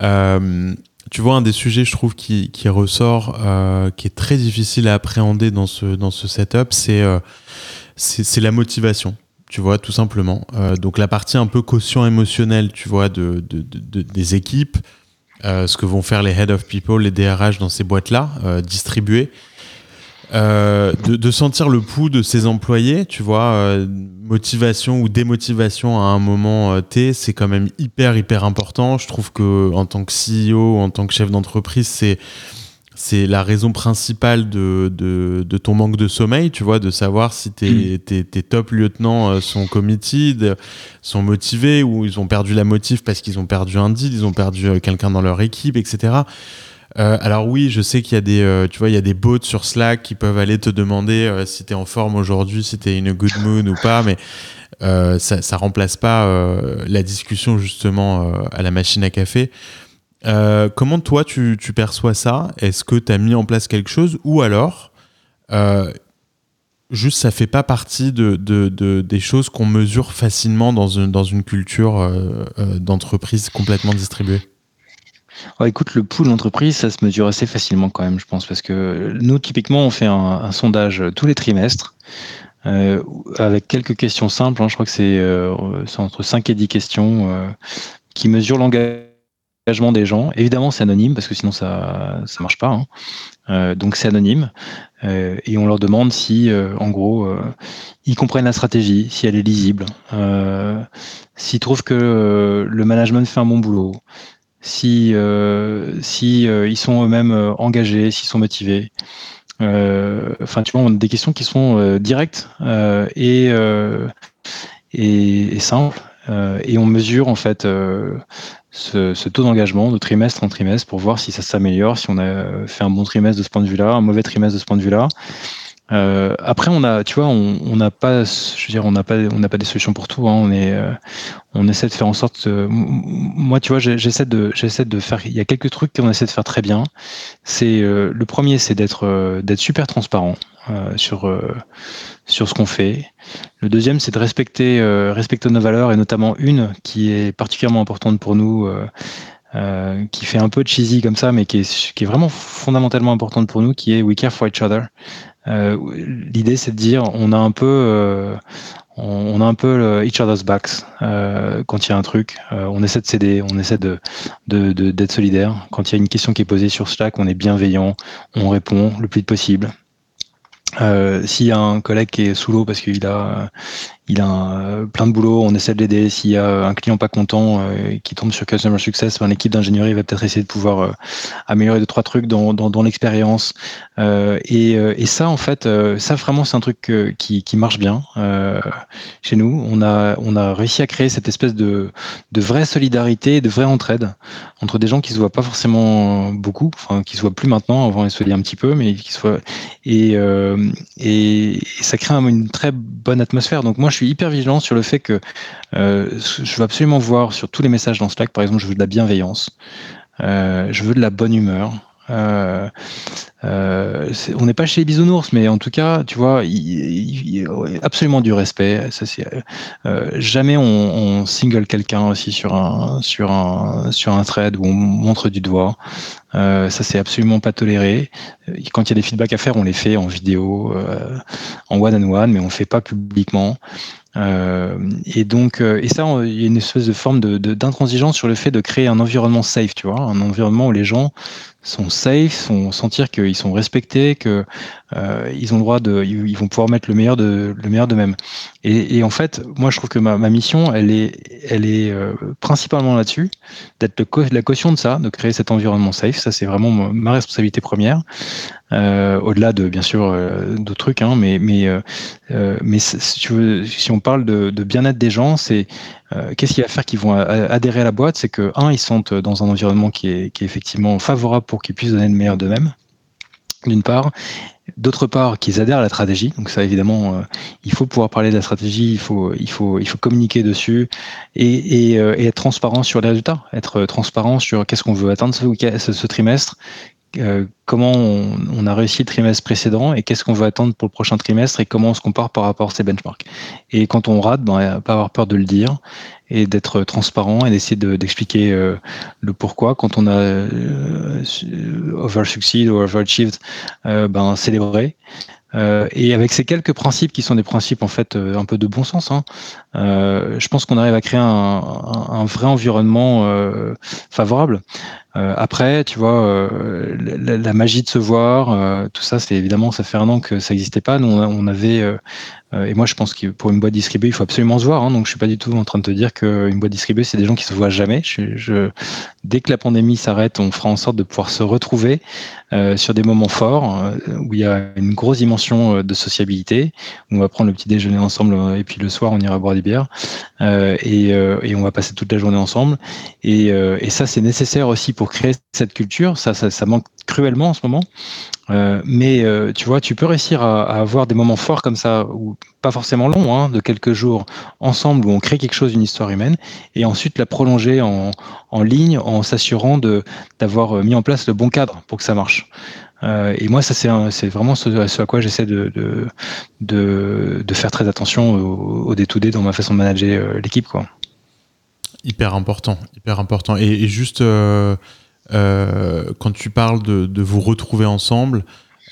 Euh, tu vois un des sujets je trouve qui, qui ressort euh, qui est très difficile à appréhender dans ce dans ce setup c'est euh, la motivation tu vois, tout simplement. Euh, donc la partie un peu quotient émotionnel, tu vois, de, de, de des équipes, euh, ce que vont faire les head of people, les DRH dans ces boîtes-là, euh, distribuées. De, sentir le pouls de ses employés, tu vois, motivation ou démotivation à un moment T, c'est quand même hyper hyper important. Je trouve que en tant que CEO, en tant que chef d'entreprise, c'est c'est la raison principale de, de, de, ton manque de sommeil, tu vois, de savoir si tes, mm. tes, tes top lieutenants euh, sont committed, sont motivés ou ils ont perdu la motive parce qu'ils ont perdu un deal, ils ont perdu euh, quelqu'un dans leur équipe, etc. Euh, alors oui, je sais qu'il y a des, euh, tu vois, il y a des bots sur Slack qui peuvent aller te demander euh, si t'es en forme aujourd'hui, si t'es in a good mood ou pas, mais ça, ça remplace pas la discussion justement à la machine à café. Euh, comment toi tu, perçois ça? Est-ce que tu as mis en place quelque chose? Ou alors euh, juste ça fait pas partie de, de, de des choses qu'on mesure facilement dans une, culture euh, d'entreprise complètement distribuée? Écoute, le pouls d'entreprise, ça se mesure assez facilement quand même, je pense, parce que nous, typiquement, on fait un, sondage tous les trimestres. Avec quelques questions simples, hein, je crois que c'est entre 5 et 10 questions qui mesurent l'engagement des gens. Évidemment, c'est anonyme parce que sinon ça ça marche pas. Hein. Euh, donc c'est anonyme euh, et on leur demande si, euh, en gros, euh, ils comprennent la stratégie, si elle est lisible, euh, s'ils trouvent que le management fait un bon boulot, si si ils sont eux-mêmes engagés, s'ils sont motivés. Enfin, tu vois, on a des questions qui sont directes et, et, et simples. et on mesure en fait ce, taux d'engagement de trimestre en trimestre pour voir si ça s'améliore, si on a fait un bon trimestre de ce point de vue-là, un mauvais trimestre de ce point de vue-là. Euh, après, on a, tu vois, on n'a pas, je veux dire, on n'a pas, on n'a pas des solutions pour tout. Hein, on est, euh, on essaie de faire en sorte. Euh, moi, tu vois, j'essaie de, j'essaie de faire. Il y a quelques trucs qu'on essaie de faire très bien. C'est euh, le premier, c'est d'être, euh, d'être super transparent sur sur ce qu'on fait. Le deuxième, c'est de respecter, respecter nos valeurs et notamment une qui est particulièrement importante pour nous. Euh, qui fait un peu cheesy comme ça, mais qui est, qui est vraiment fondamentalement importante pour nous, qui est We care for each other. Euh, L'idée, c'est de dire, on a un peu, euh, on, a un peu le each other's backs euh, quand il y a un truc. Euh, on essaie de s'aider, on essaie de d'être de, solidaire. Quand il y a une question qui est posée sur Slack, on est bienveillant, on répond le plus vite possible. Euh, S'il y a un collègue qui est sous l'eau parce qu'il a, il a plein de boulot, on essaie de l'aider. S'il y a un client pas content qui tombe sur Customer Success, ben, l'équipe d'ingénierie va peut-être essayer de pouvoir améliorer deux trois trucs dans, dans, l'expérience. Et, et, ça, en fait, ça vraiment c'est un truc qui, qui marche bien chez nous. On a, on a réussi à créer cette espèce de, de vraie solidarité, de vraie entraide entre des gens qui se voient pas forcément beaucoup, enfin qui se voient plus maintenant, avant ils se voyaient un petit peu, mais qui se voient et, euh, et, ça crée une très bonne atmosphère. Donc moi je suis hyper vigilant sur le fait que euh, je veux absolument voir sur tous les messages dans Slack, par exemple, je veux de la bienveillance, euh, je veux de la bonne humeur. Euh, euh, on n'est pas chez bisounours, mais en tout cas, tu vois, il, absolument du respect. Euh, jamais on, single quelqu'un aussi sur un sur un sur un thread où on montre du doigt. Ça, c'est absolument pas toléré. Quand il y a des feedbacks à faire, on les fait en vidéo, en one on one, mais on fait pas publiquement. Et donc, et ça, il y a une espèce de forme de, d'intransigeance sur le fait de créer un environnement safe, tu vois, un environnement où les gens sont safe, sont sentir qu'ils sont respectés, que euh, ils ont droit de, ils vont pouvoir mettre le meilleur de le meilleur d'eux-mêmes. Et, en fait, moi, je trouve que ma, mission, elle est, elle est euh, principalement là-dessus, d'être la caution de ça, de créer cet environnement safe. Ça, c'est vraiment ma responsabilité première. Euh, au-delà de bien sûr euh, d'autres trucs, hein, mais mais mais si on parle de, bien-être des gens, c'est qu'est-ce qui va faire qu'ils vont adhérer à la boîte, c'est que un, ils sont dans un environnement qui est, qui est effectivement favorable pour qu'ils puissent donner le meilleur d'eux-mêmes d'une part, D'autre part, qu'ils adhèrent à la stratégie. Donc ça, évidemment, euh, il faut pouvoir parler de la stratégie, il faut, il faut, il faut communiquer dessus et, euh, être transparent sur les résultats, être transparent sur qu'est-ce qu'on veut atteindre ce, ce, ce trimestre, euh, comment on, a réussi le trimestre précédent et qu'est-ce qu'on veut attendre pour le prochain trimestre et comment on se compare par rapport à ces benchmarks. Et quand on rate, ben, pas avoir peur de le dire et d'être transparent et d'essayer d'expliquer euh, le pourquoi. Quand on a euh, over succeed ou over achieved, euh, ben célébrer. Et avec ces quelques principes qui sont des principes en fait un peu de bon sens, hein, je pense qu'on arrive à créer un vrai environnement favorable. Après, tu vois, la, la, magie de se voir, tout ça, c'est évidemment, ça fait un an que ça n'existait pas. Nous, on avait euh, et moi, je pense que pour une boîte distribuée, il faut absolument se voir. Hein, donc, je suis pas du tout en train de te dire qu'une boîte distribuée, c'est des gens qui se voient jamais. Dès que la pandémie s'arrête, on fera en sorte de pouvoir se retrouver euh, sur des moments forts euh, où il y a une grosse dimension euh, de sociabilité. On va prendre le petit déjeuner ensemble et puis le soir, on ira boire des bières et, on va passer toute la journée ensemble. Et ça, c'est nécessaire aussi pour créer cette culture. Ça, ça, ça manque cruellement en ce moment. Euh, mais euh, tu vois, tu peux réussir à, avoir des moments forts comme ça, ou pas forcément longs, hein, de quelques jours ensemble, où on crée quelque chose, une histoire humaine, et ensuite la prolonger en, en ligne en s'assurant d'avoir euh, mis en place le bon cadre pour que ça marche. Et moi, ça c'est vraiment ce, ce, à quoi j'essaie de, de, de, faire très attention au, au day-to-day dans ma façon de manager l'équipe. quoi. Hyper important, hyper important. Et, et juste euh, quand tu parles de, de, vous retrouver ensemble,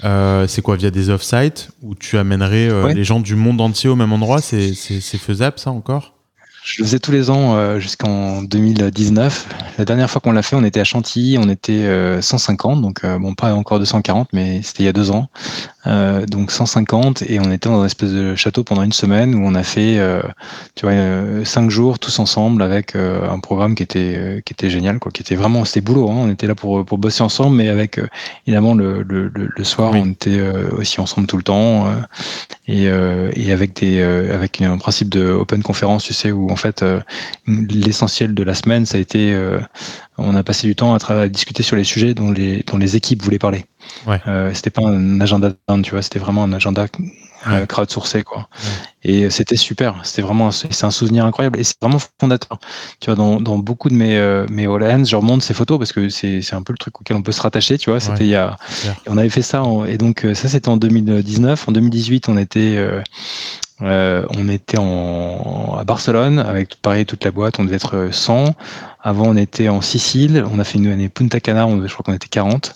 euh, c'est quoi via des off-sites où tu amènerais euh, ouais. les gens du monde entier au même endroit? C'est faisable ça encore? Je le faisais tous les ans euh, jusqu'en 2019. La dernière fois qu'on l'a fait, on était à Chantilly, on était euh, 150, donc euh, bon pas encore 240, mais c'était il y a deux ans. Euh, donc 150 et on était dans un espèce de château pendant une semaine où on a fait, euh, tu vois, cinq jours tous ensemble avec un programme qui était qui était génial, quoi, qui était vraiment c'était boulot. Hein, on était là pour pour bosser ensemble, mais avec évidemment le, le, le soir oui. on était aussi ensemble tout le temps et, et avec des avec un principe de open conférence, tu sais, où en fait, euh, l'essentiel de la semaine, ça a été, euh, on a passé du temps à, à, discuter sur les sujets dont les, dont les équipes voulaient parler. Ouais. Euh, c'était pas un agenda down, tu vois, c'était vraiment un agenda euh, crowdsourcé, quoi. Ouais. Et c'était super. C'était vraiment, c'est un souvenir incroyable et c'est vraiment fondateur. Tu vois, dans, dans beaucoup de mes, euh, mes All je remonte ces photos parce que c'est un peu le truc auquel on peut se rattacher, tu vois. C'était il y a, on avait fait ça en, et donc ça c'était en 2019. En 2018, on était, euh, euh, on était en, à Barcelone avec pareil toute la boîte, on devait être 100. Avant, on était en Sicile, on a fait une année Punta Cana, on, je crois qu'on était 40.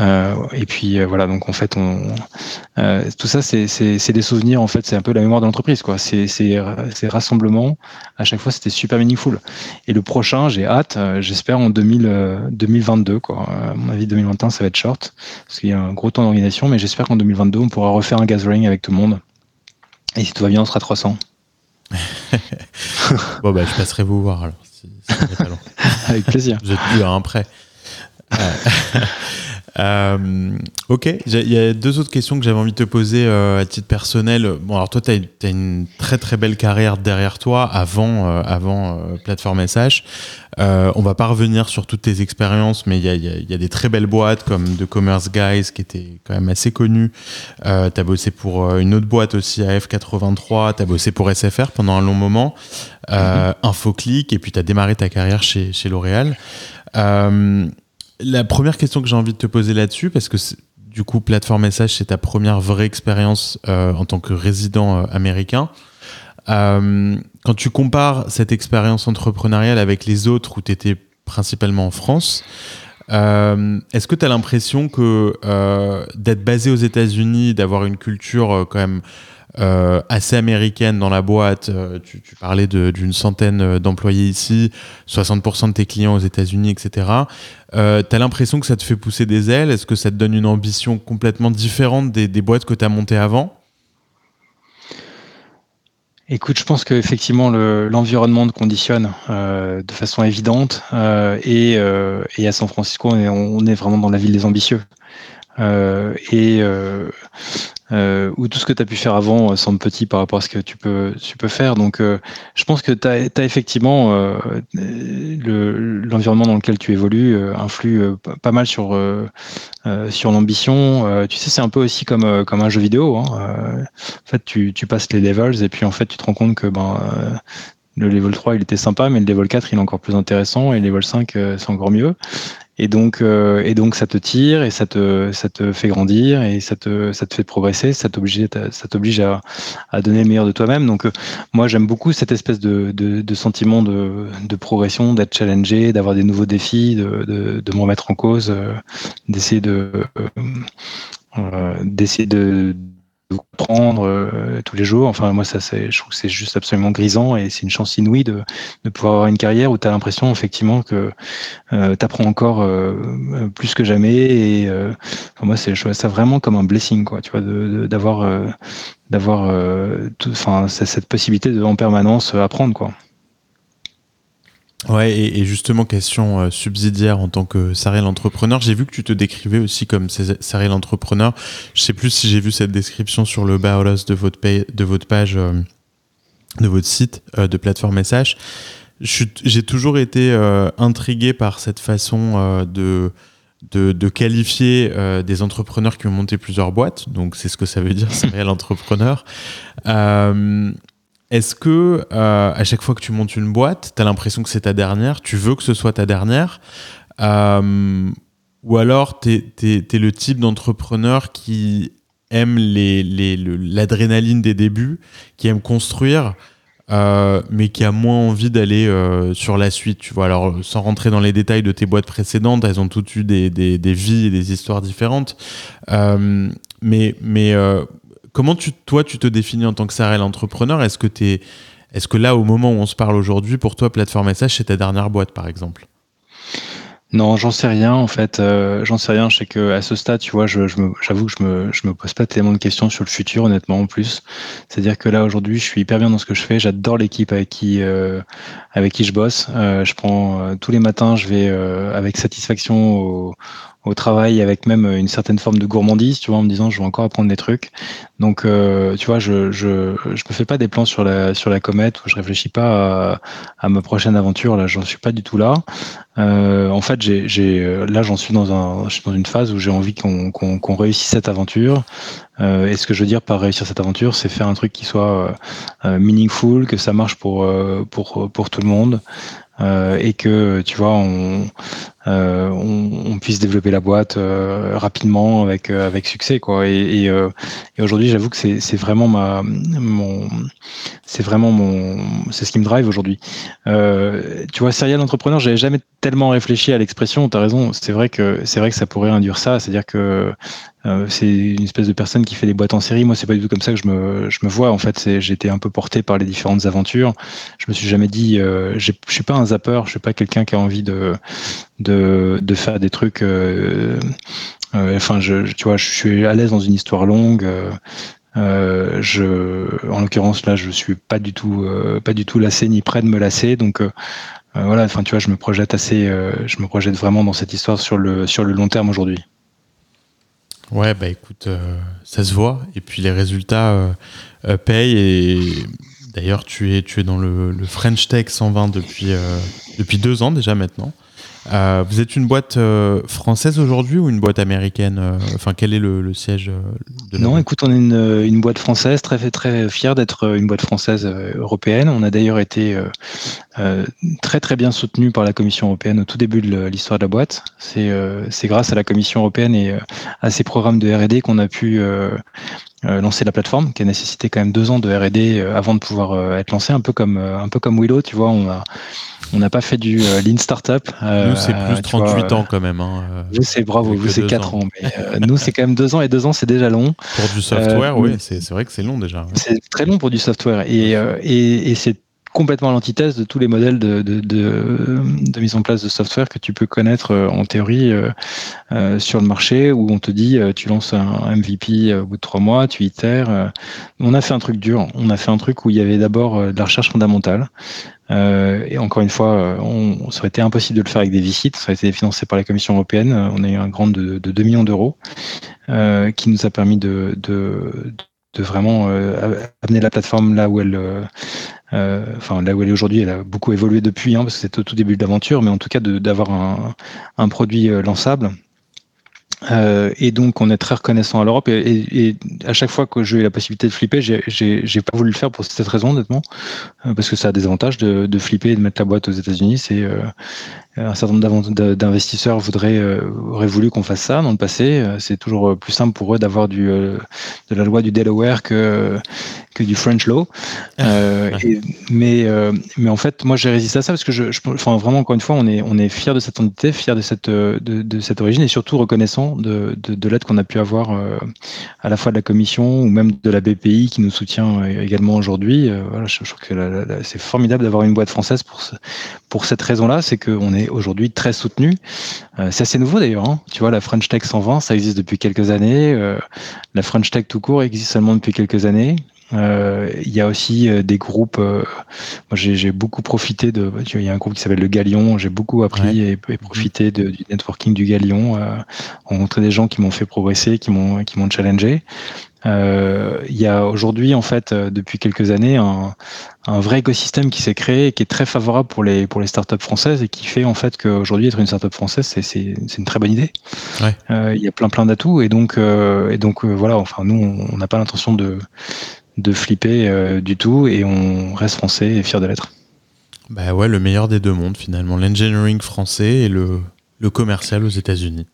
Euh, et puis euh, voilà, donc en fait, on, euh, tout ça, c'est des souvenirs. En fait, c'est un peu la mémoire de l'entreprise, quoi. Ces rassemblements. À chaque fois, c'était super meaningful. Et le prochain, j'ai hâte. Euh, j'espère en 2000, 2022, quoi. À mon avis, 2021, ça va être short parce qu'il y a un gros temps d'organisation, mais j'espère qu'en 2022, on pourra refaire un gathering avec tout le monde. Et si tout va bien, on sera 300. bon, bah, je passerai vous voir alors. Avec plaisir. Vous êtes plus à un prêt. Euh, ok, il y a deux autres questions que j'avais envie de te poser euh, à titre personnel. Bon, alors toi, tu as, une très très belle carrière derrière toi avant, euh, avant Plateforme SH. on va pas revenir sur toutes tes expériences, mais il y a, y a, des très belles boîtes comme The Commerce Guys qui était quand même assez connu. tu as bossé pour une autre boîte aussi, AF83. Tu as bossé pour SFR pendant un long moment. Mm-hmm. Infoclick, et puis tu as démarré ta carrière chez, chez L'Oréal. La première question que j'ai envie de te poser là-dessus, parce que du coup, Plateforme Message, c'est ta première vraie expérience euh, en tant que résident euh, américain. Euh, quand tu compares cette expérience entrepreneuriale avec les autres où tu étais principalement en France, est-ce que tu as l'impression que d'être basé aux États-Unis, d'avoir une culture quand même euh, assez américaine dans la boîte. Euh, tu, parlais d'une centaine euh, d'employés ici, 60% de tes clients aux États-Unis, etc. Euh, tu as l'impression que ça te fait pousser des ailes? Est-ce que ça te donne une ambition complètement différente des, boîtes que tu as montées avant? Écoute, je pense qu'effectivement l'environnement te conditionne de façon évidente et, à San Francisco, on est, on est, vraiment dans la ville des ambitieux. et euh, où tout ce que tu as pu faire avant euh, semble petit par rapport à ce que tu peux, tu peux faire. Donc, euh, je pense que tu as, effectivement euh, l'environnement dans lequel tu évolues euh, influe pas mal sur, sur l'ambition. tu sais, c'est un peu aussi comme, comme un jeu vidéo. Hein. en fait, tu, tu passes les levels et puis en fait, tu te rends compte que ben, le level 3 il était sympa, mais le level 4 il est encore plus intéressant et le level 5 c'est encore mieux. Et donc, euh, et donc, ça te tire et ça te, ça te fait grandir et ça te, ça te fait progresser, ça t'oblige, ça à, à donner le meilleur de toi-même. Donc, euh, moi, j'aime beaucoup cette espèce de, de, de sentiment de, de progression, d'être challengé, d'avoir des nouveaux défis, de, de, de me remettre en cause, euh, d'essayer de, d'essayer de comprendre euh, tous les jours. Enfin, moi, ça, c'est, je trouve que c'est juste absolument grisant et c'est une chance inouïe de, de pouvoir avoir une carrière où tu as l'impression, effectivement, que euh, tu encore euh, plus que jamais. Et moi, c'est, je vois ça vraiment comme un blessing, quoi, tu vois, de, d'avoir, d'avoir enfin, cette possibilité de, en permanence, apprendre, quoi. Ouais, et, justement, question euh, subsidiaire en tant que serial entrepreneur, j'ai vu que tu te décrivais aussi comme serial entrepreneur. Je sais plus si j'ai vu cette description sur le About de votre, de votre page, euh, de votre site euh, de plateforme SH. J'ai toujours été intrigué par cette façon de, de, de, qualifier des entrepreneurs qui ont monté plusieurs boîtes. Donc, c'est ce que ça veut dire, serial entrepreneur. Est-ce que euh, à chaque fois que tu montes une boîte, tu as l'impression que c'est ta dernière, tu veux que ce soit ta dernière euh, Ou alors tu es, le type d'entrepreneur qui aime l'adrénaline des débuts, qui aime construire, euh, mais qui a moins envie d'aller sur la suite. Tu vois, alors sans rentrer dans les détails de tes boîtes précédentes, elles ont toutes eu des, des vies et des histoires différentes. mais mais Comment tu, toi, tu te définis en tant que serial entrepreneur Est-ce que, là, au moment où on se parle aujourd'hui, pour toi, Plateforme SH, c'est ta dernière boîte, par exemple? Non, j'en sais rien en fait. Euh, j'en sais rien. Je sais que à ce stade, tu vois, je, j'avoue que je me, je me pose pas tellement de questions sur le futur, honnêtement, en plus. C'est-à-dire que là aujourd'hui, je suis hyper bien dans ce que je fais. J'adore l'équipe avec qui, euh, je bosse. Euh, je prends tous les matins, je vais avec satisfaction au, au travail avec même une certaine forme de gourmandise, tu vois, en me disant je vais encore apprendre des trucs. Donc, euh, tu vois, je, je, je me fais pas des plans sur la, sur la comète ou je réfléchis pas à, à ma prochaine aventure. Là, j'en suis pas du tout là. Euh, en fait, j'ai, j'ai, là, j'en suis dans un, je suis dans une phase où j'ai envie qu'on, qu'on, qu'on réussisse cette aventure. Euh, et ce que je veux dire par réussir cette aventure, c'est faire un truc qui soit euh, meaningful, que ça marche pour, euh, pour, pour tout le monde. Euh, et que tu vois on, euh, puisse développer la boîte euh, rapidement avec avec succès quoi. Et, aujourd'hui j'avoue que c'est vraiment ma mon c'est vraiment mon c'est ce qui me drive aujourd'hui. Tu vois serial entrepreneur j'avais jamais tellement réfléchi à l'expression t'as raison. C'est vrai que c'est vrai que ça pourrait induire ça. C'est à dire que euh, c'est une espèce de personne qui fait des boîtes en série. Moi, c'est pas du tout comme ça que je me, je me vois. En fait, j'étais un peu porté par les différentes aventures. Je me suis jamais dit, euh, je suis pas un zapper, je suis pas quelqu'un qui a envie de, de, de faire des trucs. Euh, euh enfin, je, tu vois, je suis à l'aise dans une histoire longue. je, en l'occurrence là, je suis pas du tout, pas du tout lassé ni prêt de me lasser. Donc voilà, enfin tu vois, je me projette assez, je me projette vraiment dans cette histoire sur le sur le long terme aujourd'hui. Ouais, bah écoute, ça se voit. Et puis les résultats payent. Et d'ailleurs, tu es, tu es dans le, French Tech 120 depuis, depuis deux ans déjà maintenant. Euh, vous êtes une boîte euh, française aujourd'hui ou une boîte américaine euh, Enfin, quel est le, siège de Non, écoute, on est une, une, boîte française, très très fière d'être une boîte française européenne. On a d'ailleurs été très très bien soutenu par la Commission européenne au tout début de l'histoire de la boîte. C'est grâce à la Commission européenne et à ces programmes de R&D qu'on a pu lancer la plateforme, qui a nécessité quand même deux ans de R&D avant de pouvoir être lancé, un peu comme un peu comme Willow, tu vois. On a on n'a pas fait du euh, lean startup. Euh, nous, c'est plus 38 ans quand même. Hein, vous, c'est bravo, vous, c'est 4 ans. Mais, euh, nous, c'est quand même 2 ans et 2 ans, c'est déjà long. Pour du software, oui, c'est vrai que c'est long déjà. C'est très long pour du software. Et, et, et c'est complètement à l'antithèse de tous les modèles de, de, de, mise en place de software que tu peux connaître en théorie euh, sur le marché où on te dit tu lances un MVP au bout de trois mois, tu itères. on a fait un truc dur. On a fait un truc où il y avait d'abord de la recherche fondamentale. Euh, et encore une fois, euh, on, ça aurait été impossible de le faire avec des visites. Ça a été financé par la Commission européenne. On a eu un grant de, de 2 millions d'euros euh, qui nous a permis de, de, de vraiment amener la plateforme là où elle, enfin là où elle est aujourd'hui. Elle a beaucoup évolué depuis, hein, parce que c'était au tout début de l'aventure, mais en tout cas d'avoir un, un, produit lançable euh, et donc, on est très reconnaissant à l'Europe. Et, à chaque fois que j'ai eu la possibilité de flipper, j'ai pas voulu le faire pour cette raison, honnêtement, euh, parce que ça a des avantages de, de, flipper et de mettre la boîte aux États-Unis. C'est euh, un certain nombre d'investisseurs voudraient auraient voulu qu'on fasse ça dans le passé. C'est toujours plus simple pour eux d'avoir du de la loi du Delaware que que du French law. mais mais en fait, moi, j'ai résisté à ça parce que je, je enfin, vraiment encore une fois, on est on est fier de cette entité, fier de cette de, de cette origine et surtout reconnaissant de, de, l'aide qu'on a pu avoir euh, à la fois de la Commission ou même de la BPI qui nous soutient euh, également aujourd'hui. Euh, voilà, je, trouve que c'est formidable d'avoir une boîte française pour, pour cette raison-là, c'est qu'on est aujourd'hui très soutenu. c'est assez nouveau d'ailleurs. Hein. Tu vois, la French Tech 120, ça existe depuis quelques années. la French Tech tout court existe seulement depuis quelques années. Euh, il y a aussi euh, des groupes. Euh, moi, j'ai beaucoup profité de. Il y a un groupe qui s'appelle le Galion. J'ai beaucoup appris et, profité de, du networking du Galion, rencontré des gens qui m'ont fait progresser, qui m'ont qui m'ont challengé. Euh, il y a aujourd'hui, en fait, depuis quelques années, un, un vrai écosystème qui s'est créé et qui est très favorable pour les, pour les startups françaises et qui fait en fait qu'aujourd'hui, être une startup française, c'est une très bonne idée. Ouais. Euh, il y a plein plein d'atouts et donc, euh, et donc voilà, enfin, nous, on n'a pas l'intention de, de flipper euh, du tout et on reste français et fier de l'être. Bah ouais, le meilleur des deux mondes finalement, l'engineering français et le, le commercial aux États-Unis.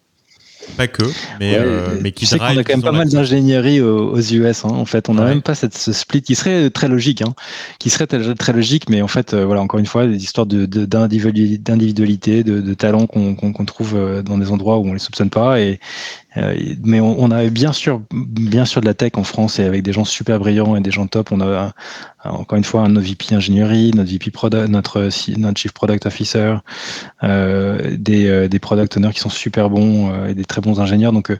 Pas que, mais, euh, mais qui tu sais qu'on a quand même pas mal d'ingénierie aux, US. Hein. En fait, on n'a même pas cette, ce split qui serait très logique, hein. qui serait très, logique, mais en fait, euh, voilà, encore une fois, des histoires d'individualité, de, de, de, talent qu'on trouve dans des endroits où on les soupçonne pas, et, mais on, on, a bien sûr, bien sûr de la tech en France et avec des gens super brillants et des gens top. On a encore une fois un VP ingénierie, notre VP product, notre, notre chief product officer, euh, des, euh, des product owners qui sont super bons euh, et des très bons ingénieurs. Donc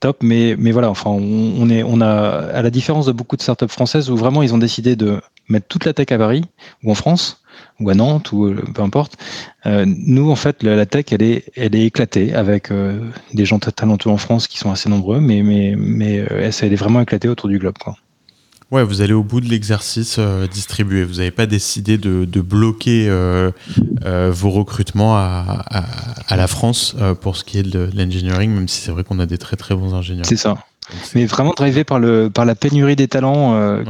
top. Mais, mais voilà, enfin, on, est, on a, à la différence de beaucoup de startups françaises où vraiment ils ont décidé de mettre toute la tech à Paris ou en France ou à Nantes ou euh, peu importe. Euh, nous, en fait, la, tech, elle est, elle est éclatée avec euh, des gens talentueux en France qui sont assez nombreux, mais, mais, mais elle est vraiment éclatée autour du globe. Quoi. Ouais, vous allez au bout de l'exercice distribué. Vous n'avez pas décidé de, de bloquer vos recrutements à, à, à la France pour ce qui est de l'engineering, même si c'est vrai qu'on a des très très bons ingénieurs. C'est ça. Mais vraiment drivé par, le, par la pénurie des talents euh,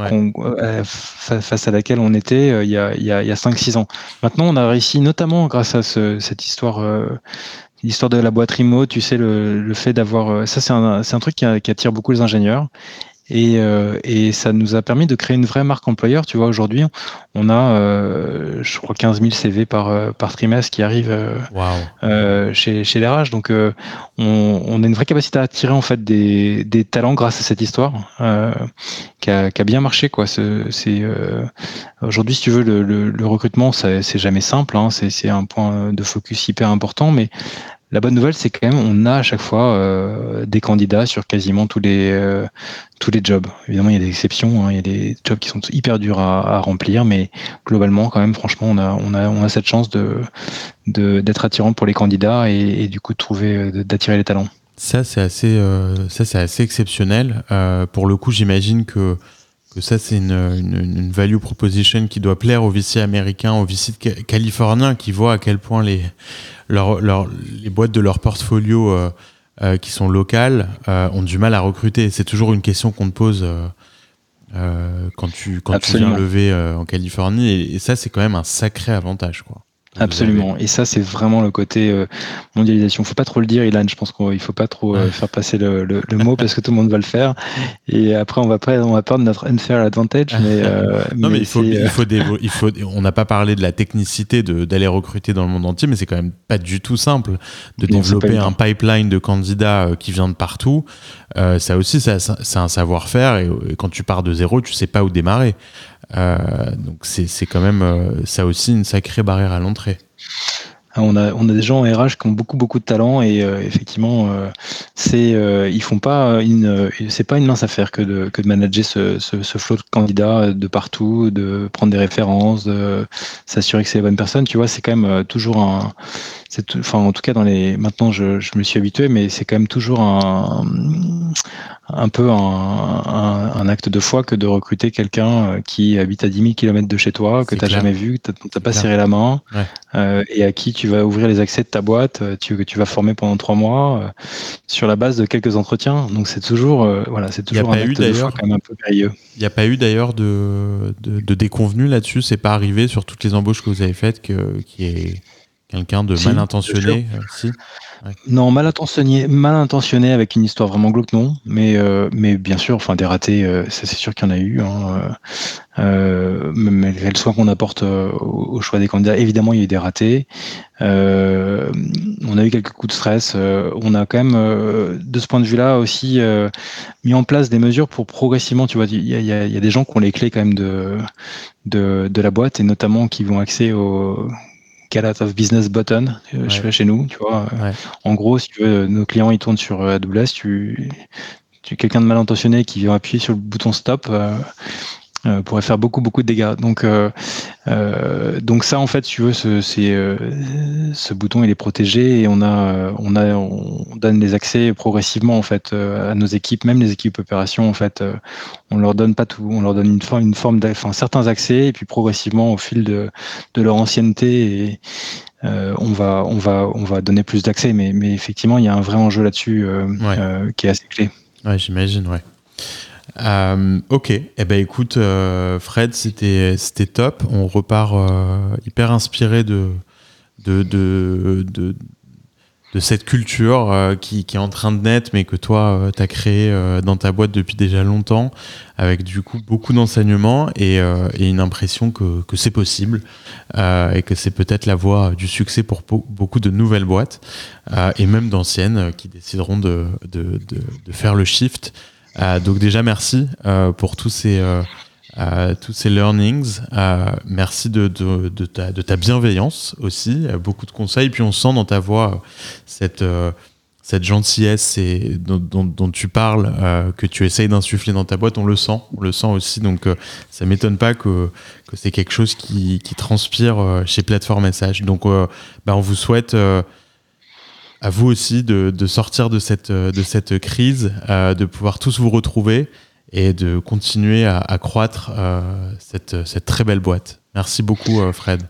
euh, face à laquelle on était euh, il y a, il y a, 5-6 ans. Maintenant, on a réussi, notamment grâce à ce, cette histoire, l'histoire de la boîte remote, tu sais, le, le fait d'avoir. Ça, c'est un, un truc qui, qui, attire beaucoup les ingénieurs. Et, euh, et, ça nous a permis de créer une vraie marque employeur. Tu vois, aujourd'hui, on a, euh, je crois, 15 000 CV par, euh, par trimestre qui arrivent wow. chez, chez RH. Donc, on, on, a une vraie capacité à attirer en fait des, des talents grâce à cette histoire qui a, qui, a, bien marché. Quoi. C'est, aujourd'hui, si tu veux, le, le, le recrutement, c'est jamais simple. Hein. C'est un point de focus hyper important, mais la bonne nouvelle, c'est quand même on a à chaque fois euh, des candidats sur quasiment tous les euh, tous les jobs. Évidemment, il y a des exceptions, hein. il y a des jobs qui sont hyper durs à, remplir, mais globalement, quand même, franchement, on a on a on a cette chance de d'être attirant pour les candidats et, du coup de trouver d'attirer les talents. Ça c'est assez ça c'est assez exceptionnel. pour le coup, j'imagine que que ça c'est une, une, value proposition qui doit plaire aux VC américains, aux VC californiens qui voient à quel point les, leur, leur, les boîtes de leur portfolio euh, euh, qui sont locales euh, ont du mal à recruter. C'est toujours une question qu'on te pose quand, tu, quand tu viens lever en Californie et, et ça c'est quand même un sacré avantage. quoi. Absolument. Et ça, c'est vraiment le côté euh, mondialisation. Faut pas trop le dire, Ilan. Je pense qu'il faut pas trop euh, faire passer le, le, le, mot parce que tout le monde va le faire. Et après, on va pas, on va perdre notre unfair advantage. Mais, euh, non, mais, il faut, il faut, il faut, on n'a pas parlé de la technicité d'aller recruter dans le monde entier, mais c'est quand même pas du tout simple de développer un pipeline de candidats qui vient de partout. ça aussi, c'est un savoir-faire. Et, quand tu pars de zéro, tu sais pas où démarrer. Euh, donc c'est quand même euh, ça aussi une sacrée barrière à l'entrée. Ah, on a, des gens en RH qui ont beaucoup beaucoup de talent et euh, effectivement c'est ils font pas une c'est pas une mince affaire que de, manager ce, flot de candidats de partout, de prendre des références, de s'assurer que c'est les bonnes personnes. Tu vois, c'est quand même toujours un enfin en tout cas dans les maintenant je, je me suis habitué mais c'est quand même toujours un, un peu un, un, acte de foi que de recruter quelqu'un euh, qui habite à 10 000 km de chez toi que tu n'as jamais vu que tu n'as pas serré la main euh, et à qui tu vas ouvrir les accès de ta boîte euh, tu, que tu vas former pendant trois mois euh, sur la base de quelques entretiens. Donc c'est toujours voilà c'est toujours un acte de foi quand même un peu périlleux. Il n'y a pas eu d'ailleurs de, de, de déconvenu là-dessus? C'est pas arrivé sur toutes les embauches que vous avez faites que, qui est Quelqu'un de mal intentionné euh, Non, mal intentionné, mal intentionné avec une histoire vraiment glauque, non. Mais, euh, mais bien sûr, enfin des ratés, euh, ça c'est sûr qu'il y en a eu. Hein, malgré le soin qu'on apporte au, choix des candidats, évidemment il y a eu des ratés. on a eu quelques coups de stress. on a quand même, de ce point de vue-là, aussi mis en place des mesures pour progressivement, tu vois, il y a, y a, des gens qui ont les clés quand même de, de, de la boîte et notamment qui vont accès au Get Out of Business Button euh, je fais chez nous. Tu vois. En gros, si tu veux, nos clients ils tournent sur euh, AWS, tu, tu quelqu'un de mal intentionné qui vient appuyer sur le bouton stop. Euh, pourrait faire beaucoup beaucoup de dégâts. Donc euh, euh, donc ça en fait, si tu veux, ce, ce bouton il est protégé et on a on a on donne les accès progressivement en fait à nos équipes, même les équipes opérations en fait, on leur donne pas tout, on leur donne une forme une forme enfin certains accès et puis progressivement au fil de de leur ancienneté et on va on va on va donner plus d'accès, mais mais effectivement il y a un vrai enjeu là-dessus qui est assez clé. Ouais, j'imagine, ouais. Euh, ok, eh ben écoute, euh, Fred, c'était top. On repart euh, hyper inspiré de de, de, de, cette culture qui, est en train de naître, mais que toi, tu as créé dans ta boîte depuis déjà longtemps, avec du coup beaucoup d'enseignements et, et, une impression que, que c'est possible et que c'est peut-être la voie du succès pour beaucoup de nouvelles boîtes et même d'anciennes qui décideront de, de, de, faire le shift donc déjà merci euh, pour tous ces euh, tous ces learnings. merci de, ta, de, ta, bienveillance aussi, beaucoup de conseils. Puis on sent dans ta voix cette, cette gentillesse et, dont, tu parles, que tu essayes d'insuffler dans ta boîte. On le sent, on le sent aussi. Donc ça m'étonne pas que, que c'est quelque chose qui, transpire chez Plateforme Message. Donc bah, on vous souhaite à vous aussi de, de, sortir de cette, de cette crise, euh, de pouvoir tous vous retrouver et de continuer à, à croître euh, cette, cette, très belle boîte. Merci beaucoup, euh, Fred.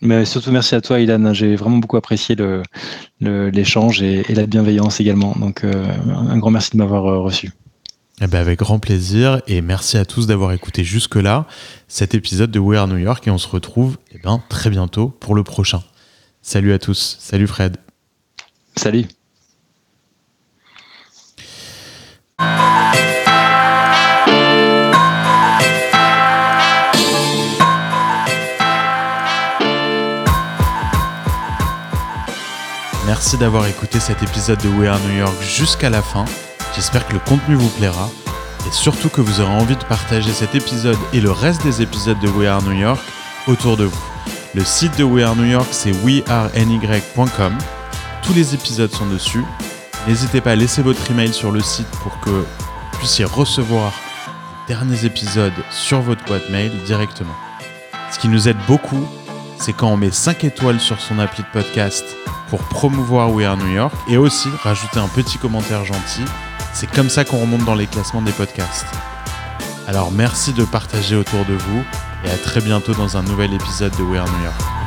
Mais surtout merci à toi, Ilan. J'ai vraiment beaucoup apprécié l'échange le, et, et, la bienveillance également. Donc, euh, un grand merci de m'avoir euh, reçu. Eh ben avec grand plaisir et merci à tous d'avoir écouté jusque-là cet épisode de We Are New York et on se retrouve eh ben, très bientôt pour le prochain. Salut à tous. Salut Fred. Salut. Merci d'avoir écouté cet épisode de We Are New York jusqu'à la fin. J'espère que le contenu vous plaira et surtout que vous aurez envie de partager cet épisode et le reste des épisodes de We Are New York autour de vous. Le site de We Are New York, c'est weareny.com tous les épisodes sont dessus. N'hésitez pas à laisser votre email sur le site pour que vous puissiez recevoir les derniers épisodes sur votre boîte mail directement. Ce qui nous aide beaucoup, c'est quand on met 5 étoiles sur son appli de podcast pour promouvoir We Are New York et aussi rajouter un petit commentaire gentil. C'est comme ça qu'on remonte dans les classements des podcasts. Alors merci de partager autour de vous et à très bientôt dans un nouvel épisode de We Are New York.